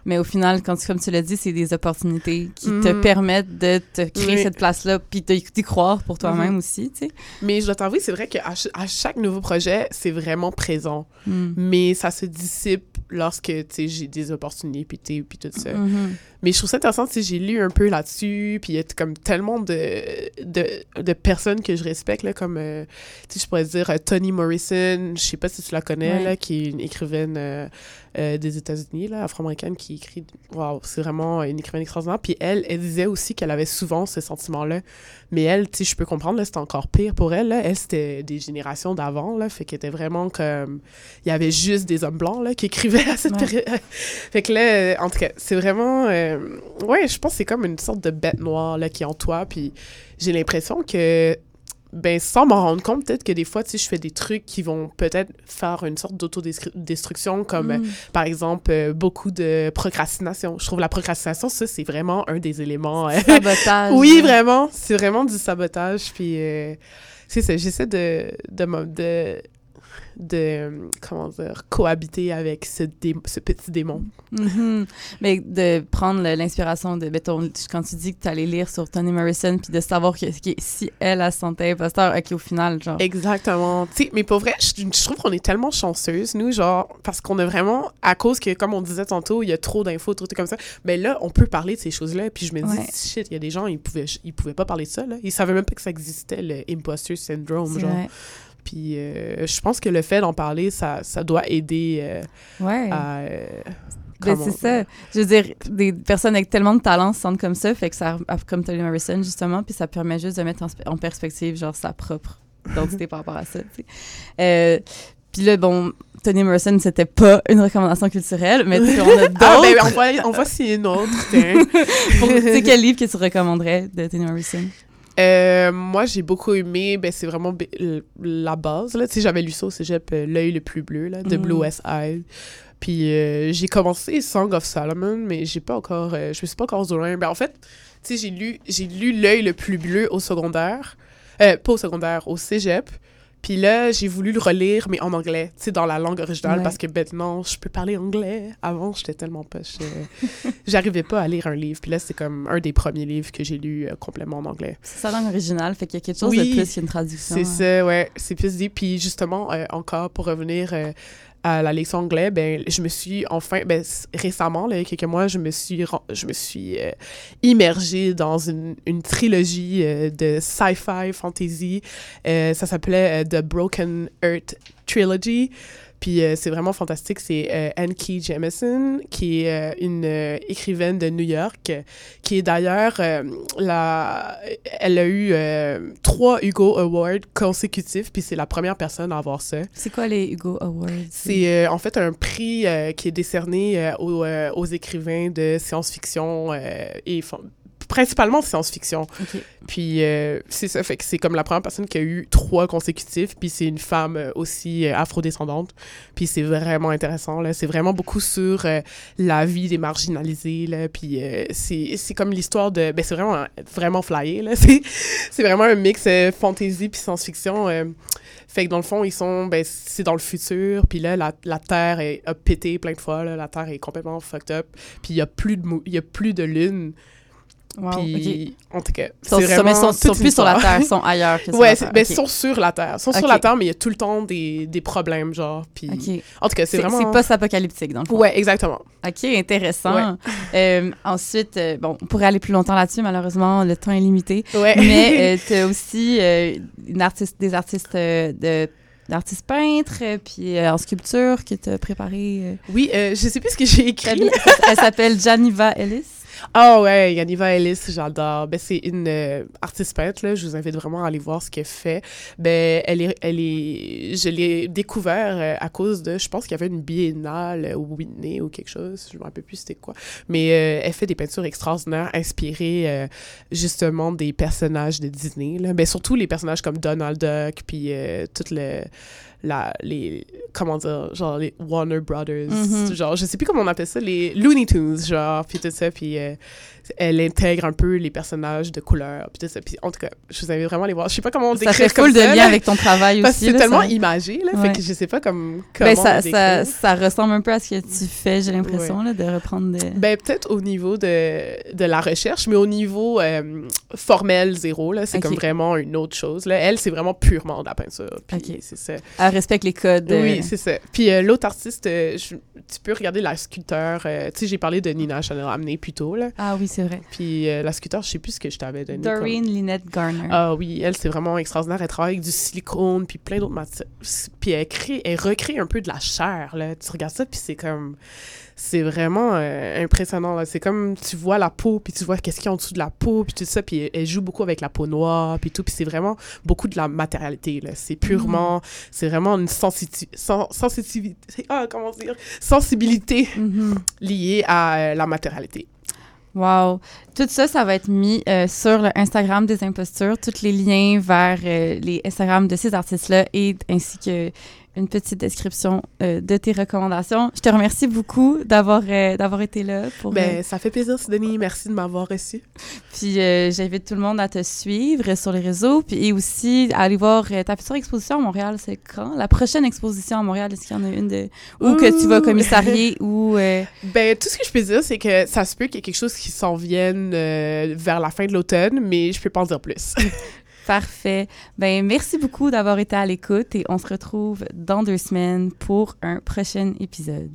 mais au final quand tu- comme tu l'as dit c'est des opportunités qui te Mhm. permettent de te créer Oui. cette place là puis d'y croire pour toi-même Mhm. aussi tu sais Mais je dois t'avouer, c'est vrai qu'à ch- à chaque nouveau projet, c'est vraiment présent. Mm. Mais ça se dissipe lorsque, tu sais, j'ai des opportunités, puis, puis tout ça. Mhm. Mais je trouve ça intéressant, tu sais, j'ai lu un peu là-dessus, puis il y a comme tellement de, de, de personnes que je respecte, là, comme, euh, tu sais, je pourrais dire euh, Toni Morrison, je sais pas si tu la connais, là, qui est une écrivaine euh, euh, des États-Unis, là, afro-américaine, qui écrit, waouh, c'est vraiment une écrivaine extraordinaire. Puis elle, elle disait aussi qu'elle avait souvent ce sentiment-là. Mais elle, tu sais, je peux comprendre, là, c'était encore pire pour elle, là. Elle, c'était des générations d'avant, là, fait qu'elle était vraiment comme... Il y avait juste des hommes blancs, là, qui écrivaient à cette Ouais. période. fait que là, en tout cas, c'est vraiment... euh, ouais, je pense que c'est comme une sorte de bête noire, là, qui est en toi, puis j'ai l'impression que... Ben, sans m'en rendre compte, peut-être que des fois, tu sais, je fais des trucs qui vont peut-être faire une sorte d'autodestruction, comme, euh, Mm. par exemple, euh, beaucoup de procrastination. Je trouve la procrastination, ça, c'est vraiment un des éléments... euh, sabotage oui, là. vraiment. C'est vraiment du sabotage. Puis, euh, c'est ça. J'essaie de, de, de, de, comment dire, cohabiter avec ce, dé- ce petit démon. Mhm. Mais de prendre l'inspiration de, mettons, quand tu dis que tu allais lire sur Toni Morrison, puis de savoir que, que si elle, se sentait imposteur, OK, au final, genre... Exactement. Tu sais, mais pour vrai, je, je trouve qu'on est tellement chanceuses, nous, genre, parce qu'on a vraiment, à cause que, comme on disait tantôt, il y a trop d'infos, trop de trucs comme ça, mais là, on peut parler de ces choses-là. Puis je me dis, Ouais. shit, il y a des gens, ils pouvaient, ils pouvaient pas parler de ça, là. Ils savaient même pas que ça existait, le imposter syndrome, genre. vrai. Puis euh, je pense que le fait d'en parler, ça, ça doit aider euh, Ouais. à... euh, Ben, c'est ça. Je veux dire, des personnes avec tellement de talent se sentent comme ça, fait que ça, comme Toni Morrison, justement, puis ça permet juste de mettre en, sp- en perspective, genre, sa propre identité par rapport à ça, tu sais. Euh, puis là, bon, Toni Morrison, c'était pas une recommandation culturelle, mais on a d'autres. Ah, ben, on va, on va essayer une autre. Pour- tu sais, quel livre que tu recommanderais de Toni Morrison? Euh, moi, j'ai beaucoup aimé, ben, c'est vraiment la base, là. Tu sais, j'avais lu ça au cégep, euh, L'œil le plus bleu, là, de Mm. Blue West Eye. Puis euh, j'ai commencé Song of Solomon, mais j'ai pas encore, euh, je me suis pas encore loin. Ben, en fait, tu sais, j'ai lu, j'ai lu L'œil le plus bleu au secondaire, euh, pas au secondaire, au cégep. Puis là, j'ai voulu le relire, mais en anglais, tu sais, dans la langue originale, Ouais. parce que maintenant, je peux parler anglais. Avant, j'étais tellement poche. euh, J'arrivais pas à lire un livre. Puis là, c'est comme un des premiers livres que j'ai lu euh, complètement en anglais. C'est sa langue originale, fait qu'il y a quelque chose Oui, de plus qu'une traduction. C'est hein. ça, ouais. C'est plus dit. Puis justement, euh, encore pour revenir euh, à la leçon anglais, ben, je me suis enfin, ben, récemment, là, il y a quelques mois, je me suis, je me suis euh, immergée dans une, trilogie euh, de sci-fi fantasy. Euh, ça s'appelait The Broken Earth Trilogy. Puis euh, c'est vraiment fantastique. C'est euh, Anne Key Jemisin, qui est euh, une euh, écrivaine de New York, qui est d'ailleurs la... Elle a eu trois Hugo Awards consécutifs, puis c'est la première personne à avoir ça. C'est quoi les Hugo Awards? C'est en fait un prix qui est décerné aux, aux écrivains de science-fiction et principalement science-fiction. Puis euh, c'est ça, fait que c'est comme la première personne qui a eu trois consécutifs, puis c'est une femme euh, aussi euh, afrodescendante. Puis c'est vraiment intéressant, là. C'est vraiment beaucoup sur euh, la vie des marginalisés, là. Puis c'est comme l'histoire de... Ben c'est vraiment, vraiment flyé, là. C'est vraiment un mix fantasy puis science-fiction. Fait que dans le fond, ils sont... Ben c'est dans le futur, puis là, la, la Terre est, a pété plein de fois, là. La Terre est complètement fucked up. Puis il y a plus de, il y a plus de lune. Wow, Puis, en tout cas, sont, vraiment ils sont, sont plus sur la. Terre, ils sont ailleurs que sur ouais, la Terre. ben, sont sur la Terre. Ils sont sur la Terre, mais il y a tout le temps des, des problèmes, genre. Puis... OK. En tout cas, c'est vraiment... c'est post-apocalyptique, dans le fond. Ouais, exactement. OK, intéressant. Euh, ensuite, euh, bon, on pourrait aller plus longtemps là-dessus, malheureusement, le temps est limité. Ouais. Mais tu as aussi euh, une artiste, des artistes euh, de d'artistes peintres, euh, puis euh, en sculpture que tu as préparé. euh. Oui, euh, je sais plus ce que j'ai écrit. Elle s'appelle Janiva Ellis. Ah ouais, Yaniva Ellis, j'adore. Ben, c'est une euh, artiste peintre, là. Je vous invite vraiment à aller voir ce qu'elle fait. Ben, elle est, elle est, je l'ai découvert euh, à cause de, je pense qu'il y avait une biennale euh, au Whitney ou quelque chose. Je me rappelle plus c'était quoi. Mais euh, elle fait des peintures extraordinaires inspirées, euh, justement, des personnages de Disney, là. Ben, surtout les personnages comme Donald Duck, puis euh, tout le, la, les, comment dire, genre les Warner Brothers, Mhm. genre, je sais plus comment on appelle ça, les Looney Tunes, genre, puis tout ça, puis euh, elle intègre un peu les personnages de couleur, puis tout ça, puis en tout cas, je vous invite vraiment à les voir. Je sais pas comment on Ça décrire fait comme full de ça, lien avec ton travail parce aussi, que c'est tellement ça- imagé, là, Ouais. fait que je sais pas comme, comment Ben, ça, ça, ça ressemble un peu à ce que tu fais, j'ai l'impression, là, de reprendre des... Ben, peut-être au niveau de, de la recherche, mais au niveau euh, formel, zéro, là, c'est comme vraiment une autre chose. Là. Elle, c'est vraiment purement de la peinture. Puis c'est ça. Respecte les codes. euh, Oui, c'est ça. Puis euh, l'autre artiste, euh, je- tu peux regarder la sculpteur. euh, tu sais, j'ai parlé de Nina Chanel Ramené plus tôt, là. Ah oui, c'est vrai. Puis euh, la sculpteur, je sais plus ce que je t'avais donné. comme- Doreen Lynette Garner. Ah oui, elle, c'est vraiment extraordinaire. Elle travaille avec du silicone, puis plein d'autres matières. Puis elle, crée, elle recrée un peu de la chair, là. Tu regardes ça, puis c'est comme... C'est vraiment euh, impressionnant, là. C'est comme, tu vois la peau, puis tu vois qu'est-ce qu'il y a en dessous de la peau, puis tout ça. Puis elle, joue beaucoup avec la peau noire, puis tout. Puis c'est vraiment beaucoup de la matérialité, là. C'est purement... C'est vraiment une sen- sensitivité... Ah, comment dire? Sensibilité liée à euh, la matérialité. Wow. Tout ça, ça va être mis euh, sur le Instagram des impostures, tous les liens vers euh, les Instagram de ces artistes-là et ainsi que une petite description euh, de tes recommandations. Je te remercie beaucoup d'avoir euh, d'avoir été là pour Ben, euh, ça fait plaisir, Sidonie. Merci de m'avoir reçu. Puis j'invite tout le monde à te suivre sur les réseaux, puis et aussi à aller voir ta future exposition à Montréal. C'est quand? La prochaine exposition à Montréal Est-ce qu'il y en a une de ou que tu vas commissarier ou Ben, tout ce que je peux dire, c'est que ça se peut qu'il y ait quelque chose qui s'en vienne vers la fin de l'automne, mais je peux pas en dire plus. Parfait. Ben merci beaucoup d'avoir été à l'écoute et on se retrouve dans deux semaines pour un prochain épisode.